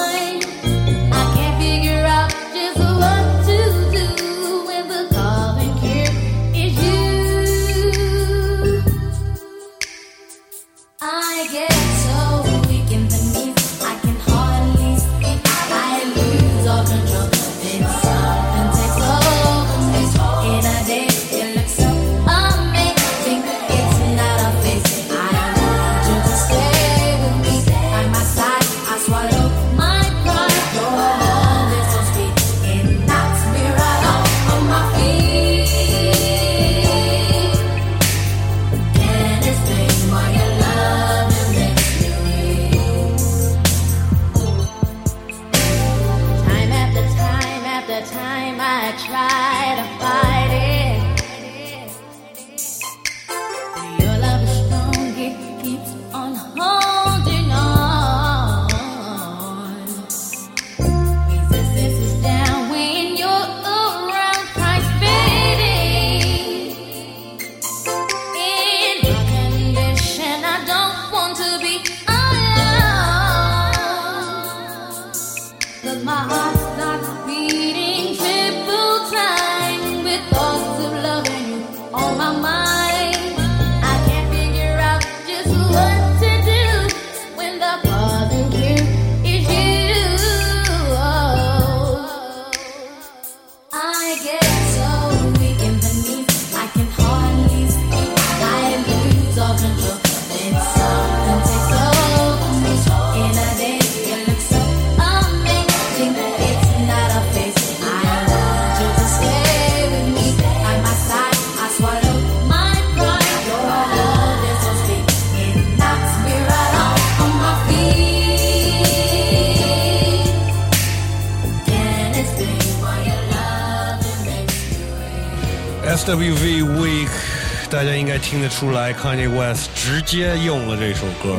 听得出来，Kanye West 直接用了这首歌。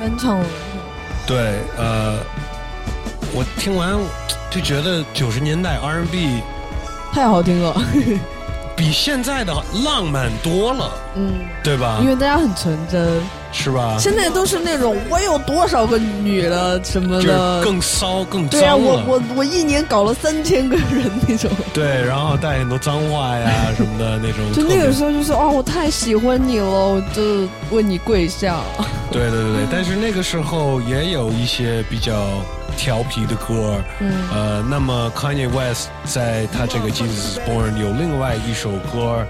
翻唱了。对，呃，我听完就觉得九十年代 R&B 太好听了，比现在的浪漫多了，嗯，对吧？因为大家很纯真，是吧？现在都是那种我有多少个女的什么就是的，更骚、更脏对啊，我。我我一年搞了三千个人那种，对，然后带很多脏话呀 什么的那种。就那个时候就是哦，我太喜欢你了，我就为你跪下。对对对对，但是那个时候也有一些比较调皮的歌，嗯呃，那么 Kanye West 在他这个《Jesus Born》有另外一首歌，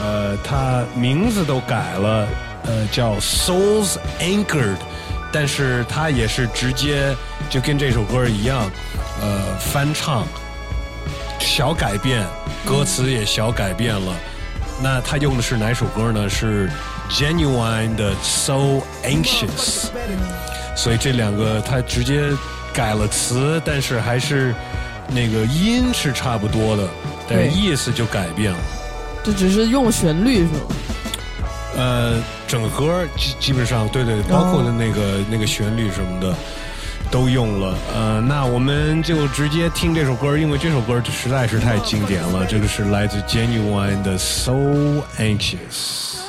呃，他名字都改了，呃，叫《Souls Anchored》，但是他也是直接就跟这首歌一样，呃，翻唱，小改变，歌词也小改变了。那他用的是哪首歌呢？是 Genuine 的 So Anxious，所以这两个他直接改了词，但是还是那个音是差不多的，但意思就改变了。这只是用旋律是吗？呃，整合基基本上对对，包括的那个、那个旋律什么的都用了。呃，那我们就直接听这首歌，因为这首歌实在是太经典了。这个是来自 Genuine 的 So Anxious。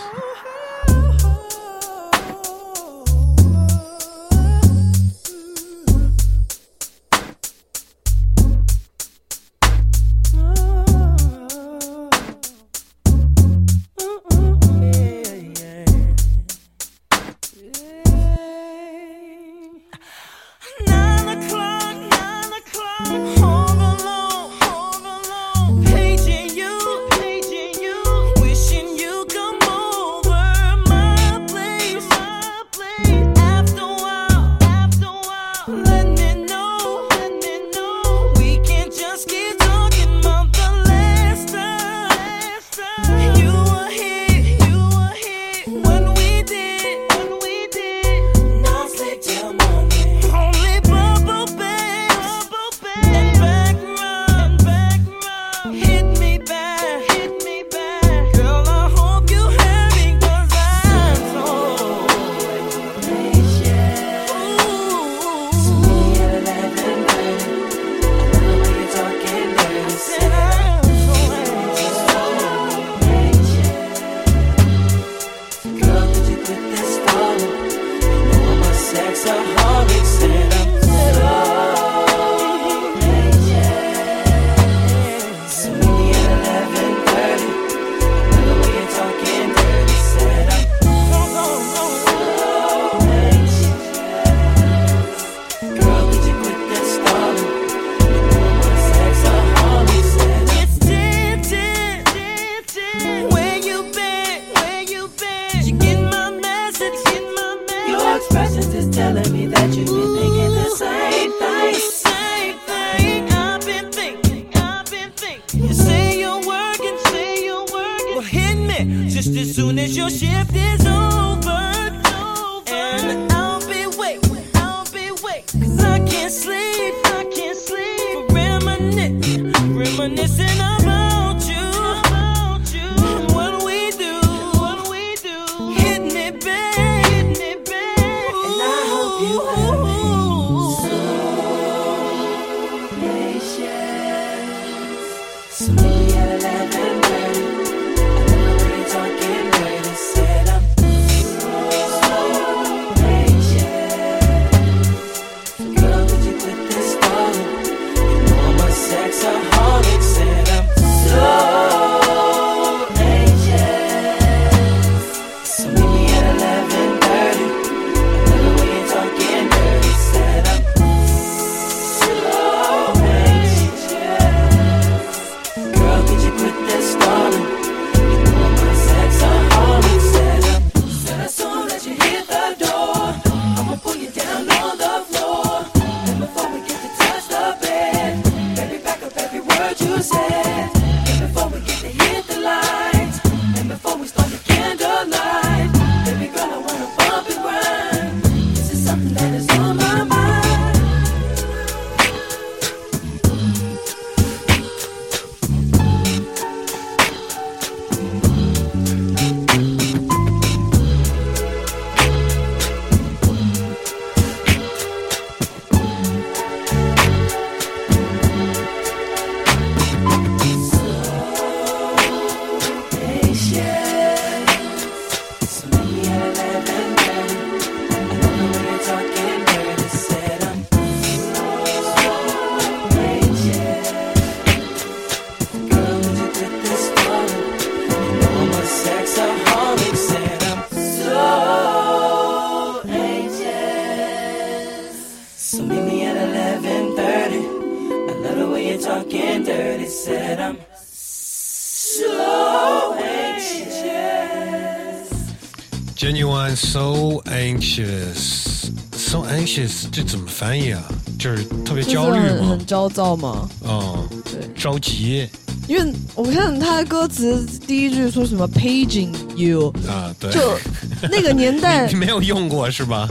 啊？就是特别焦虑吗很很？焦躁嘛。嗯，对，着急因为我看他的歌词第一句说什么 “paging you”，啊，对，就 那个年代你没有用过是吧？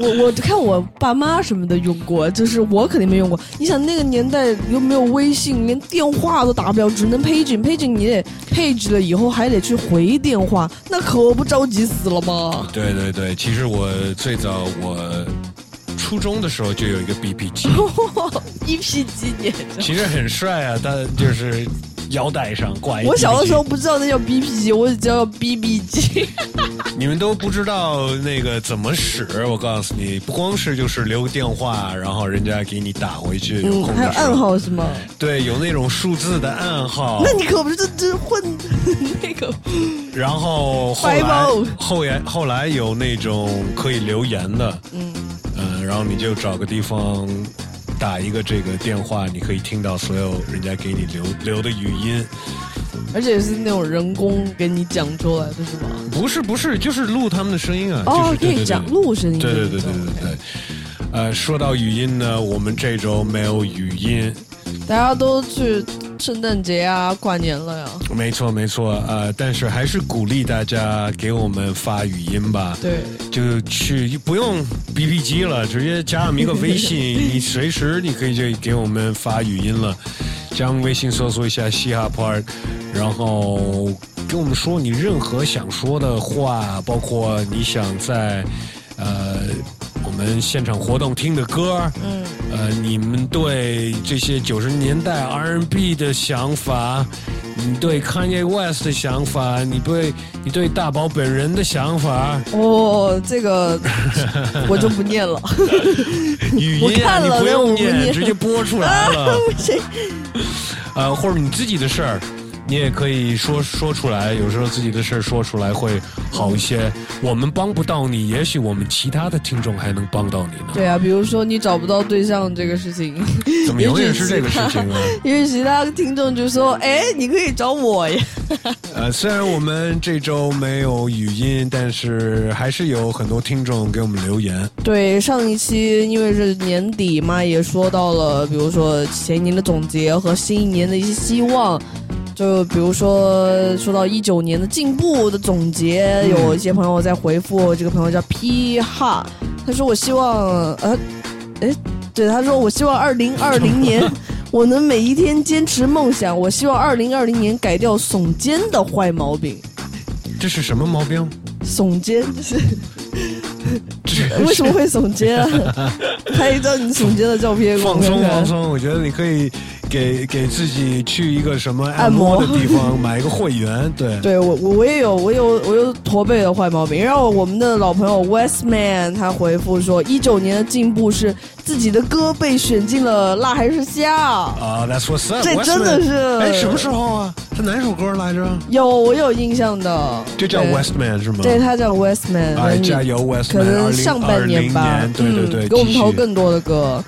我我看我爸妈什么的用过，就是我肯定没用过。你想那个年代又没有微信，连电话都打不了，只能 paging，paging 你得 page 了以后还得去回电话，那可不着急死了吗？对对对，其实我最早我初中的时候就有一个 BP 机，，BP 机你。其实很帅啊，但就是腰带上挂一。我小的时候，不知道那叫 BP 机，我只知道 BB 机。你们都不知道那个怎么使。我告诉你，不光是就是留个电话，然后人家给你打回去，有嗯，空的时候还有暗。号是吗？对，有那种数字的暗号。那你可不是这这混 那个然后后来后来后来有那种可以留言的，嗯嗯，然后你就找个地方打一个这个电话，你可以听到所有人家给你留留的语音。而且是那种人工给你讲出来的是吗？不是不是，就是录他们的声音啊，哦就是对对对可以讲录声音对对对对对对。呃，说到语音呢，我们这周没有语音，大家都去圣诞节啊、跨年了呀。没错没错，呃，但是还是鼓励大家给我们发语音吧。对，就去不用 BB 机了，直接加我们一个微信，你随时你可以就给我们发语音了。加我们微信搜索一下嘻哈 part，然后跟我们说你任何想说的话，包括你想在呃我们现场活动听的歌，嗯，呃，你们对这些九十年代 R&B 的想法，你对 Kanye West 的想法，你对你对大宝本人的想法，哦，这个 我就不念了。语我音啊，你不用念，念直接播出来了。不行，呃，或者你自己的事儿，你也可以说说出来。有时候自己的事儿说出来会好一些。我们帮不到你，也许我们其他的听众还能帮到你呢。对啊，比如说你找不到对象这个事情，怎么 永远是这个事情啊？因为其他听众就说：“哎，你可以找我呀。呃，虽然我们这周没有语音，但是还是有很多听众给我们留言。”对，上一期因为是年底嘛，也说到了，比如说前年的总结和新一年的一些希望。就比如说说到一九年的进步的总结，嗯有一些朋友在回复，这个朋友叫 P 哈，他说我希望呃，哎，对，他说我希望二零二零年 我能每一天坚持梦想。我希望二零二零年改掉耸肩的坏毛病。这是什么毛病？耸肩就是 为什么会耸肩啊？拍一张你耸肩的照片放松放松，我觉得你可以给给自己去一个什么按按摩摩的地方买一个会员，对。对我我我也有我有我有驼背的坏毛病。然后我们的老朋友 Westman 他回复说，一九年的进步是自己的歌被选进了辣还是虾。啊、t h a t s what's up。这真的是哎，什么时候啊？是哪首歌来着？有我有印象的，就叫 Westman 是吗？对，他叫 Westman，哎加油 Westman，可能上半年吧，年对对对嗯，给我们投更多的歌。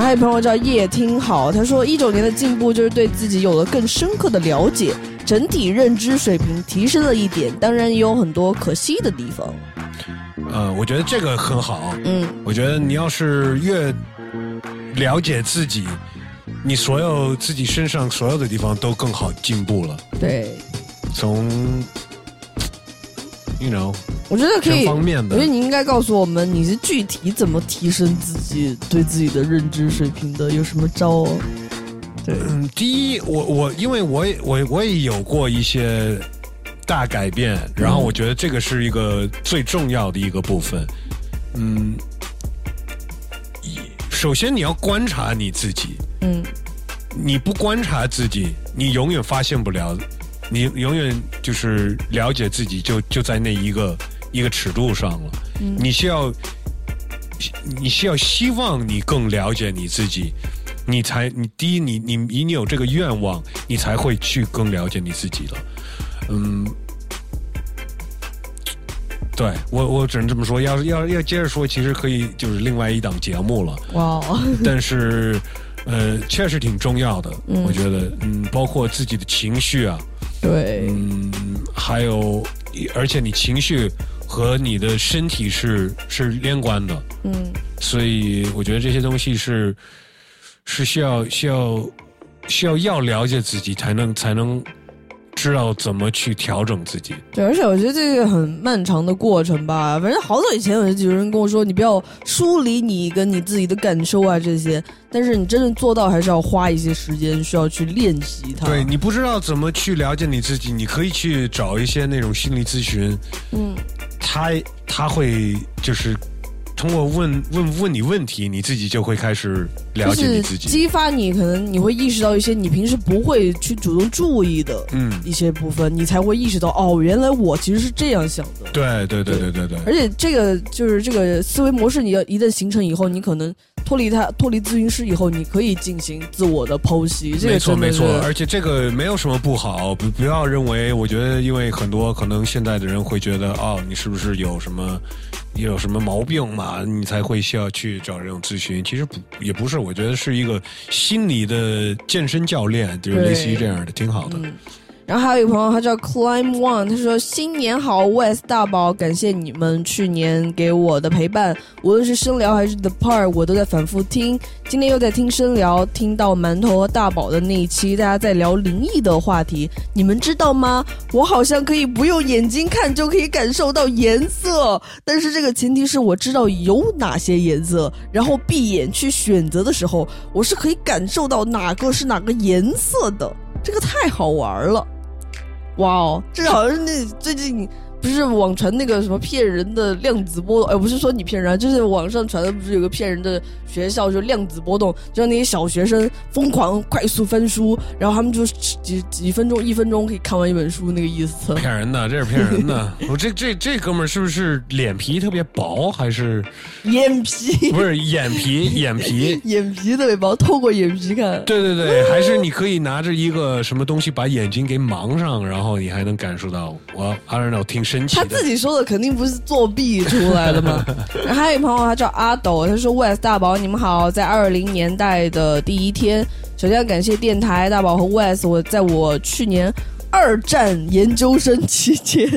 然后还有朋友叫叶听好，他说一九年的进步就是对自己有了更深刻的了解，整体认知水平提升了一点，当然也有很多可惜的地方。呃，我觉得这个很好。嗯，我觉得你要是越了解自己，你所有自己身上所有的地方都更好进步了。对，从，you know，我觉得可以，方面的我觉得你应该告诉我们，你是具体怎么提升自己对自己的认知水平的，有什么招哦？对，嗯，第一，我我因为我也我我也有过一些大改变，然后我觉得这个是一个最重要的一个部分。嗯，一首先你要观察你自己，嗯，你不观察自己，你永远发现不了，你永远就是了解自己就就在那一个一个尺度上了。嗯你需要，你需要希望你更了解你自己，你才你第一你你你你有这个愿望，你才会去更了解你自己了。嗯。对我，我只能这么说。要是要要接着说，其实可以就是另外一档节目了。哇哦，但是，呃，确实挺重要的。嗯我觉得，嗯，包括自己的情绪啊，对，嗯，还有，而且你情绪和你的身体是是连贯的，嗯。所以我觉得这些东西是是需要需要需要要了解自己，才能才能知道怎么去调整自己。对，而且我觉得这个很漫长的过程吧。反正好早以前有有人跟我说，你不要梳理你跟你自己的感受啊这些，但是你真正做到还是要花一些时间，需要去练习它。对你不知道怎么去了解你自己，你可以去找一些那种心理咨询，嗯，他他会就是通过问问问你问题，你自己就会开始了解你自己。激发你，可能你会意识到一些你平时不会去主动注意的嗯，一些部分，你才会意识到哦，原来我其实是这样想的。对对对对对对。而且这个就是这个思维模式，你要一旦形成以后，你可能脱离他，脱离咨询师以后，你可以进行自我的剖析。这个没错没错，而且这个没有什么不好，不不要认为，我觉得因为很多可能现在的人会觉得，哦，你是不是有什么有什么毛病嘛，你才会需要去找这种咨询。其实不也不是，我觉得是一个心理的健身教练，就是类似于这样的，挺好的。然后还有一个朋友，他叫 Climb One，他说：“新年好，West 大宝，感谢你们去年给我的陪伴，无论是声聊还是 The Part，我都在反复听。今天又在听声聊，听到馒头和大宝的那一期，大家在聊灵异的话题，你们知道吗？我好像可以不用眼睛看就可以感受到颜色，但是这个前提是我知道有哪些颜色，然后闭眼去选择的时候，我是可以感受到哪个是哪个颜色的。”这个太好玩了，哇哦！这好像是那最近不是网传那个什么骗人的量子波动，哎，不是说你骗人啊，就是网上传的不是有个骗人的学校，就量子波动，就让那些小学生疯狂快速翻书，然后他们就几几分钟、一分钟可以看完一本书，那个意思。骗人的，这是骗人的。我这这这哥们儿是不是脸皮特别薄，还是 眼皮？不是眼皮？眼皮？眼皮特别薄，透过眼皮看。对对对，还是你可以拿着一个什么东西把眼睛给蒙上，然后你还能感受到。我 I don't know，挺神奇。他自己说的肯定不是作弊出来的嘛。然 后还有一朋友，他叫阿斗，他说：“West 大宝，你们好，在二零年代的第一天，首先要感谢电台大宝和 West，我在我去年。”二战研究生期间，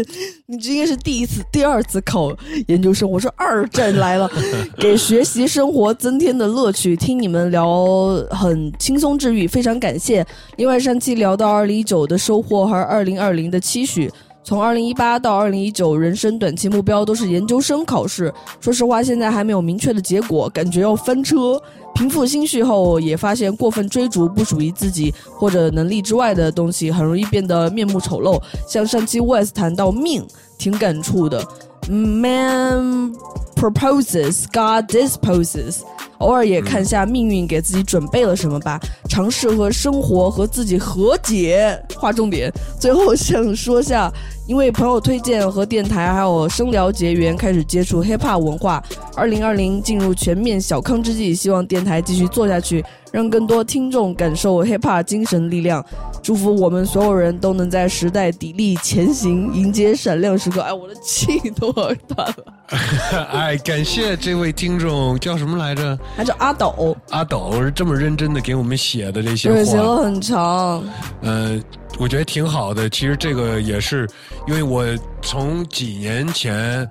你这应该是第一次、第二次考研究生。我说二战来了，给学习生活增添的乐趣。听你们聊很轻松治愈，非常感谢。另外上期聊到二零一九的收获和二零二零的期许，从二零一八到二零一九，人生短期目标都是研究生考试。说实话，现在还没有明确的结果，感觉要翻车。平复心绪后，也发现过分追逐不属于自己或者能力之外的东西，很容易变得面目丑陋。像上期 West 谈到命，挺感触的。Man proposes, God disposes。偶尔也看下命运给自己准备了什么吧，尝试和生活和自己和解。划重点。最后想说下，因为朋友推荐和电台还有声聊结缘，开始接触 hiphop 文化。二零二零进入全面小康之际，希望电台继续做下去，让更多听众感受 hiphop 精神力量。祝福我们所有人都能在时代砥砺前行，迎接闪亮时刻。哎，我的气都要断了。哎，感谢这位听众叫什么来着？他叫阿斗。阿斗是这么认真的给我们写的这些话，对，写了很长。呃，我觉得挺好的。其实这个也是因为我从几年前，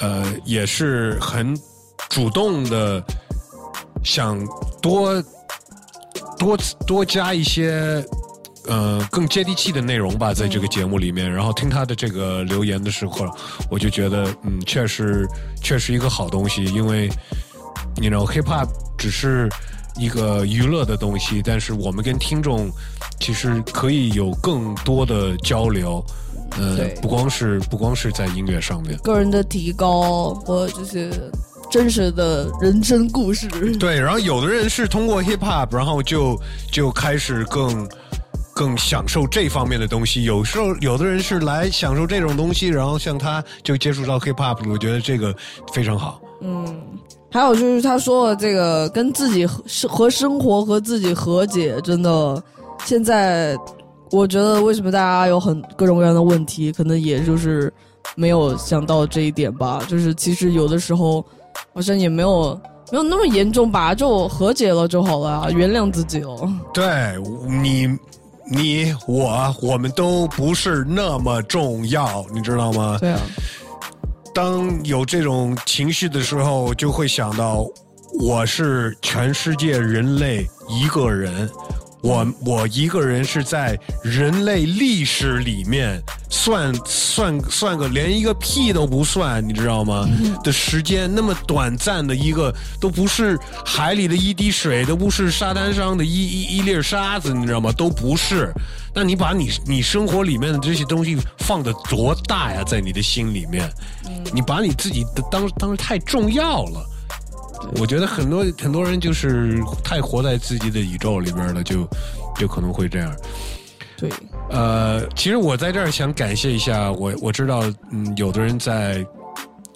呃，也是很主动的想多多多加一些。呃，更接地气的内容吧，在这个节目里面。然后听他的这个留言的时候，我就觉得，嗯，确实，确实一个好东西。因为你 know hip hop 只是一个娱乐的东西，但是我们跟听众其实可以有更多的交流。呃，不光是不光是在音乐上面，个人的提高和这些真实的人生故事。对，然后有的人是通过 hip hop，然后就就开始更。更享受这方面的东西，有时候有的人是来享受这种东西，然后像他就接触到 hip hop，我觉得这个非常好。嗯，还有就是他说的这个跟自己和生活和自己和解，真的，现在我觉得为什么大家有很各种各样的问题，可能也就是没有想到这一点吧。就是其实有的时候好像也没有没有那么严重吧，就和解了就好了，原谅自己哦。对你。你我我们都不是那么重要，你知道吗？对啊。当有这种情绪的时候，就会想到我是全世界人类一个人。我我一个人是在人类历史里面算算算个连一个屁都不算，你知道吗？的时间那么短暂的一个，都不是海里的一滴水，都不是沙滩上的一一一粒沙子，你知道吗？都不是。那你把你你生活里面的这些东西放的多大呀？在你的心里面，你把你自己的当当时太重要了。我觉得很多很多人就是太活在自己的宇宙里边了，就就可能会这样。对，呃，其实我在这儿想感谢一下我，我知道，嗯，有的人在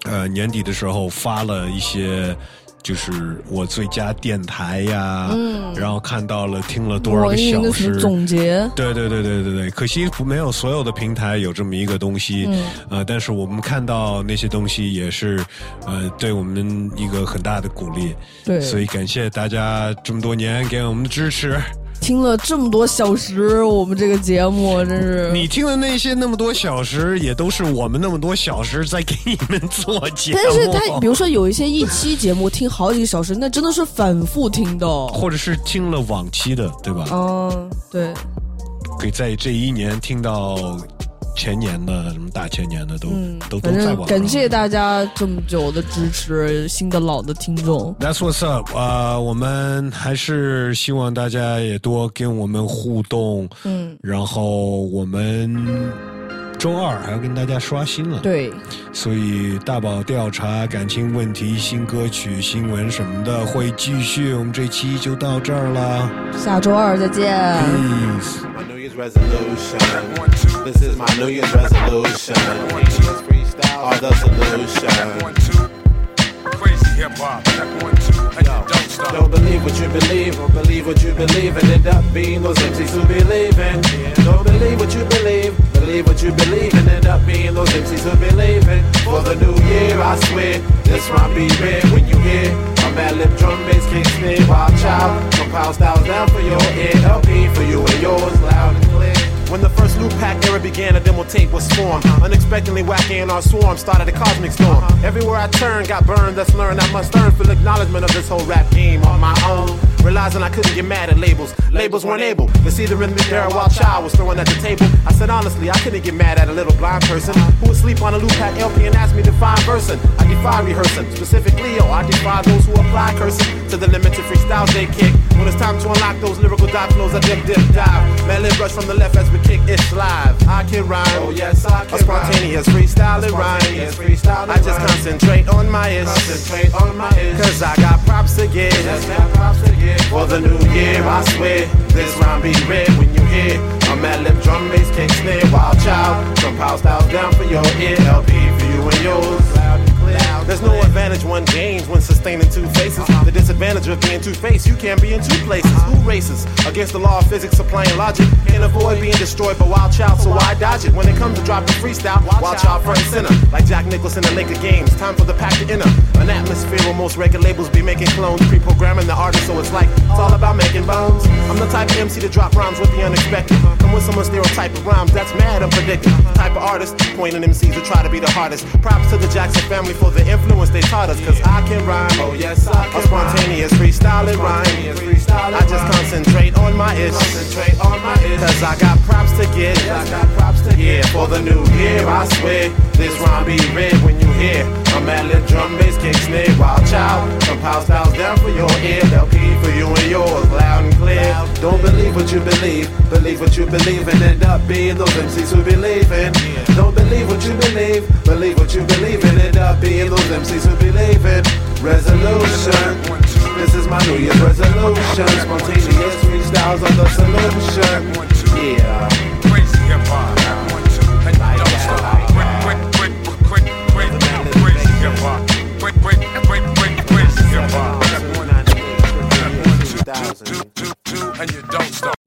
呃年底的时候发了一些。就是我最佳电台呀，嗯，然后看到了听了多少个小时。总结，对对对对对对，可惜没有所有的平台有这么一个东西，嗯，呃，但是我们看到那些东西也是，呃，对我们一个很大的鼓励，对，所以感谢大家这么多年给我们的支持。听了这么多小时，我们这个节目真是你听的那些那么多小时，也都是我们那么多小时在给你们做节目。但是他比如说有一些一期节目听好几个小时，那真的是反复听的，或者是听了往期的，对吧？嗯，对，可以在这一年听到。前年的什么大前年的都都都在网。感谢大家这么久的支持，新的老的听众。That's what's up 啊！我们还是希望大家也多跟我们互动。嗯，然后我们周二还要跟大家刷新了。对，所以大宝调查感情问题、新歌曲、新闻什么的会继续。我们这期就到这儿了，下周二再见。Peace. Resolution. This is my New Year's resolution. Freestyle are the solution. Crazy hip hop. Don't believe what you believe, or believe what you believe, and end up being those MCs who believe in. Don't believe what you believe, believe what you believe, and end up being those MCs who believe in. For the new year, I swear, this rhyme be red when you hear mad lip drum bass kick snare. Wild child, compile styles down for your ear, LP for you and yours, loud and clear. When the first loop pack era began. a demo tape was formed. Unexpectedly wacky our swarm started a cosmic storm. Everywhere I turned, got burned, that's learned. I must earn full acknowledgement of this whole rap game on my own. Realizing I couldn't get mad at labels. Labels weren't able to see the rhythmic era while child was throwing at the table. I said honestly, I couldn't get mad at a little blind person who would sleep on a loop pack LP and ask me to find person. I defy rehearsing, specifically, yo, I defy those who apply cursing to the limited freestyles they kick. When it's time to unlock those lyrical dive flows, I dip, dip, dive. Man, rush from the left as we kick it live. I can rhyme, oh yes, I can. A spontaneous freestyle it rhyme. I just concentrate on my ish. Concentrate on my ish. Cause I got props to give. For the new year, I swear, this rhyme be red when you hear a mad lip drum bass kick snare, wild child. Some power styles down for your ear, LP for you and yours. There's no advantage one gains when sustaining two faces. The disadvantage of being two faced, you can't be in two places. Who races against the law of physics, applying logic? Can't avoid being destroyed by Wild Child, so why dodge it? When it comes to dropping freestyle, Wild Child front and center. Like Jack Nicholson in the Laker games, time for the pack to enter. An atmosphere where most record labels be making clones, pre programming the artist, so it's like it's all about making bones. I'm the type of MC to drop rhymes with the unexpected. Come with some stereotype of rhymes, that's mad unpredictable. Type of artist, pointing MCs who try to be the hardest. Props to the Jackson family for the influence they taught us, cause I can rhyme. Oh, yes, I can. A spontaneous freestyle it rhyme. I just concentrate on my ish. Concentrate on my ish. Cause I got props to get. Yeah, for the new year, I swear. This rhyme be red when you hear a mad lip drum bass kick snare. Wild child, some power styles down for your ear. LP for you and yours, loud and clear. Don't believe what you believe, believe what you believe, and end up being those MCs who believe in. Don't believe what you believe, believe what you believe, and end up being those MCs who believe it. Resolution. This is my New Year's resolution. Spontaneous freestyles are the solution. Yeah. Crazy. And you don't stop.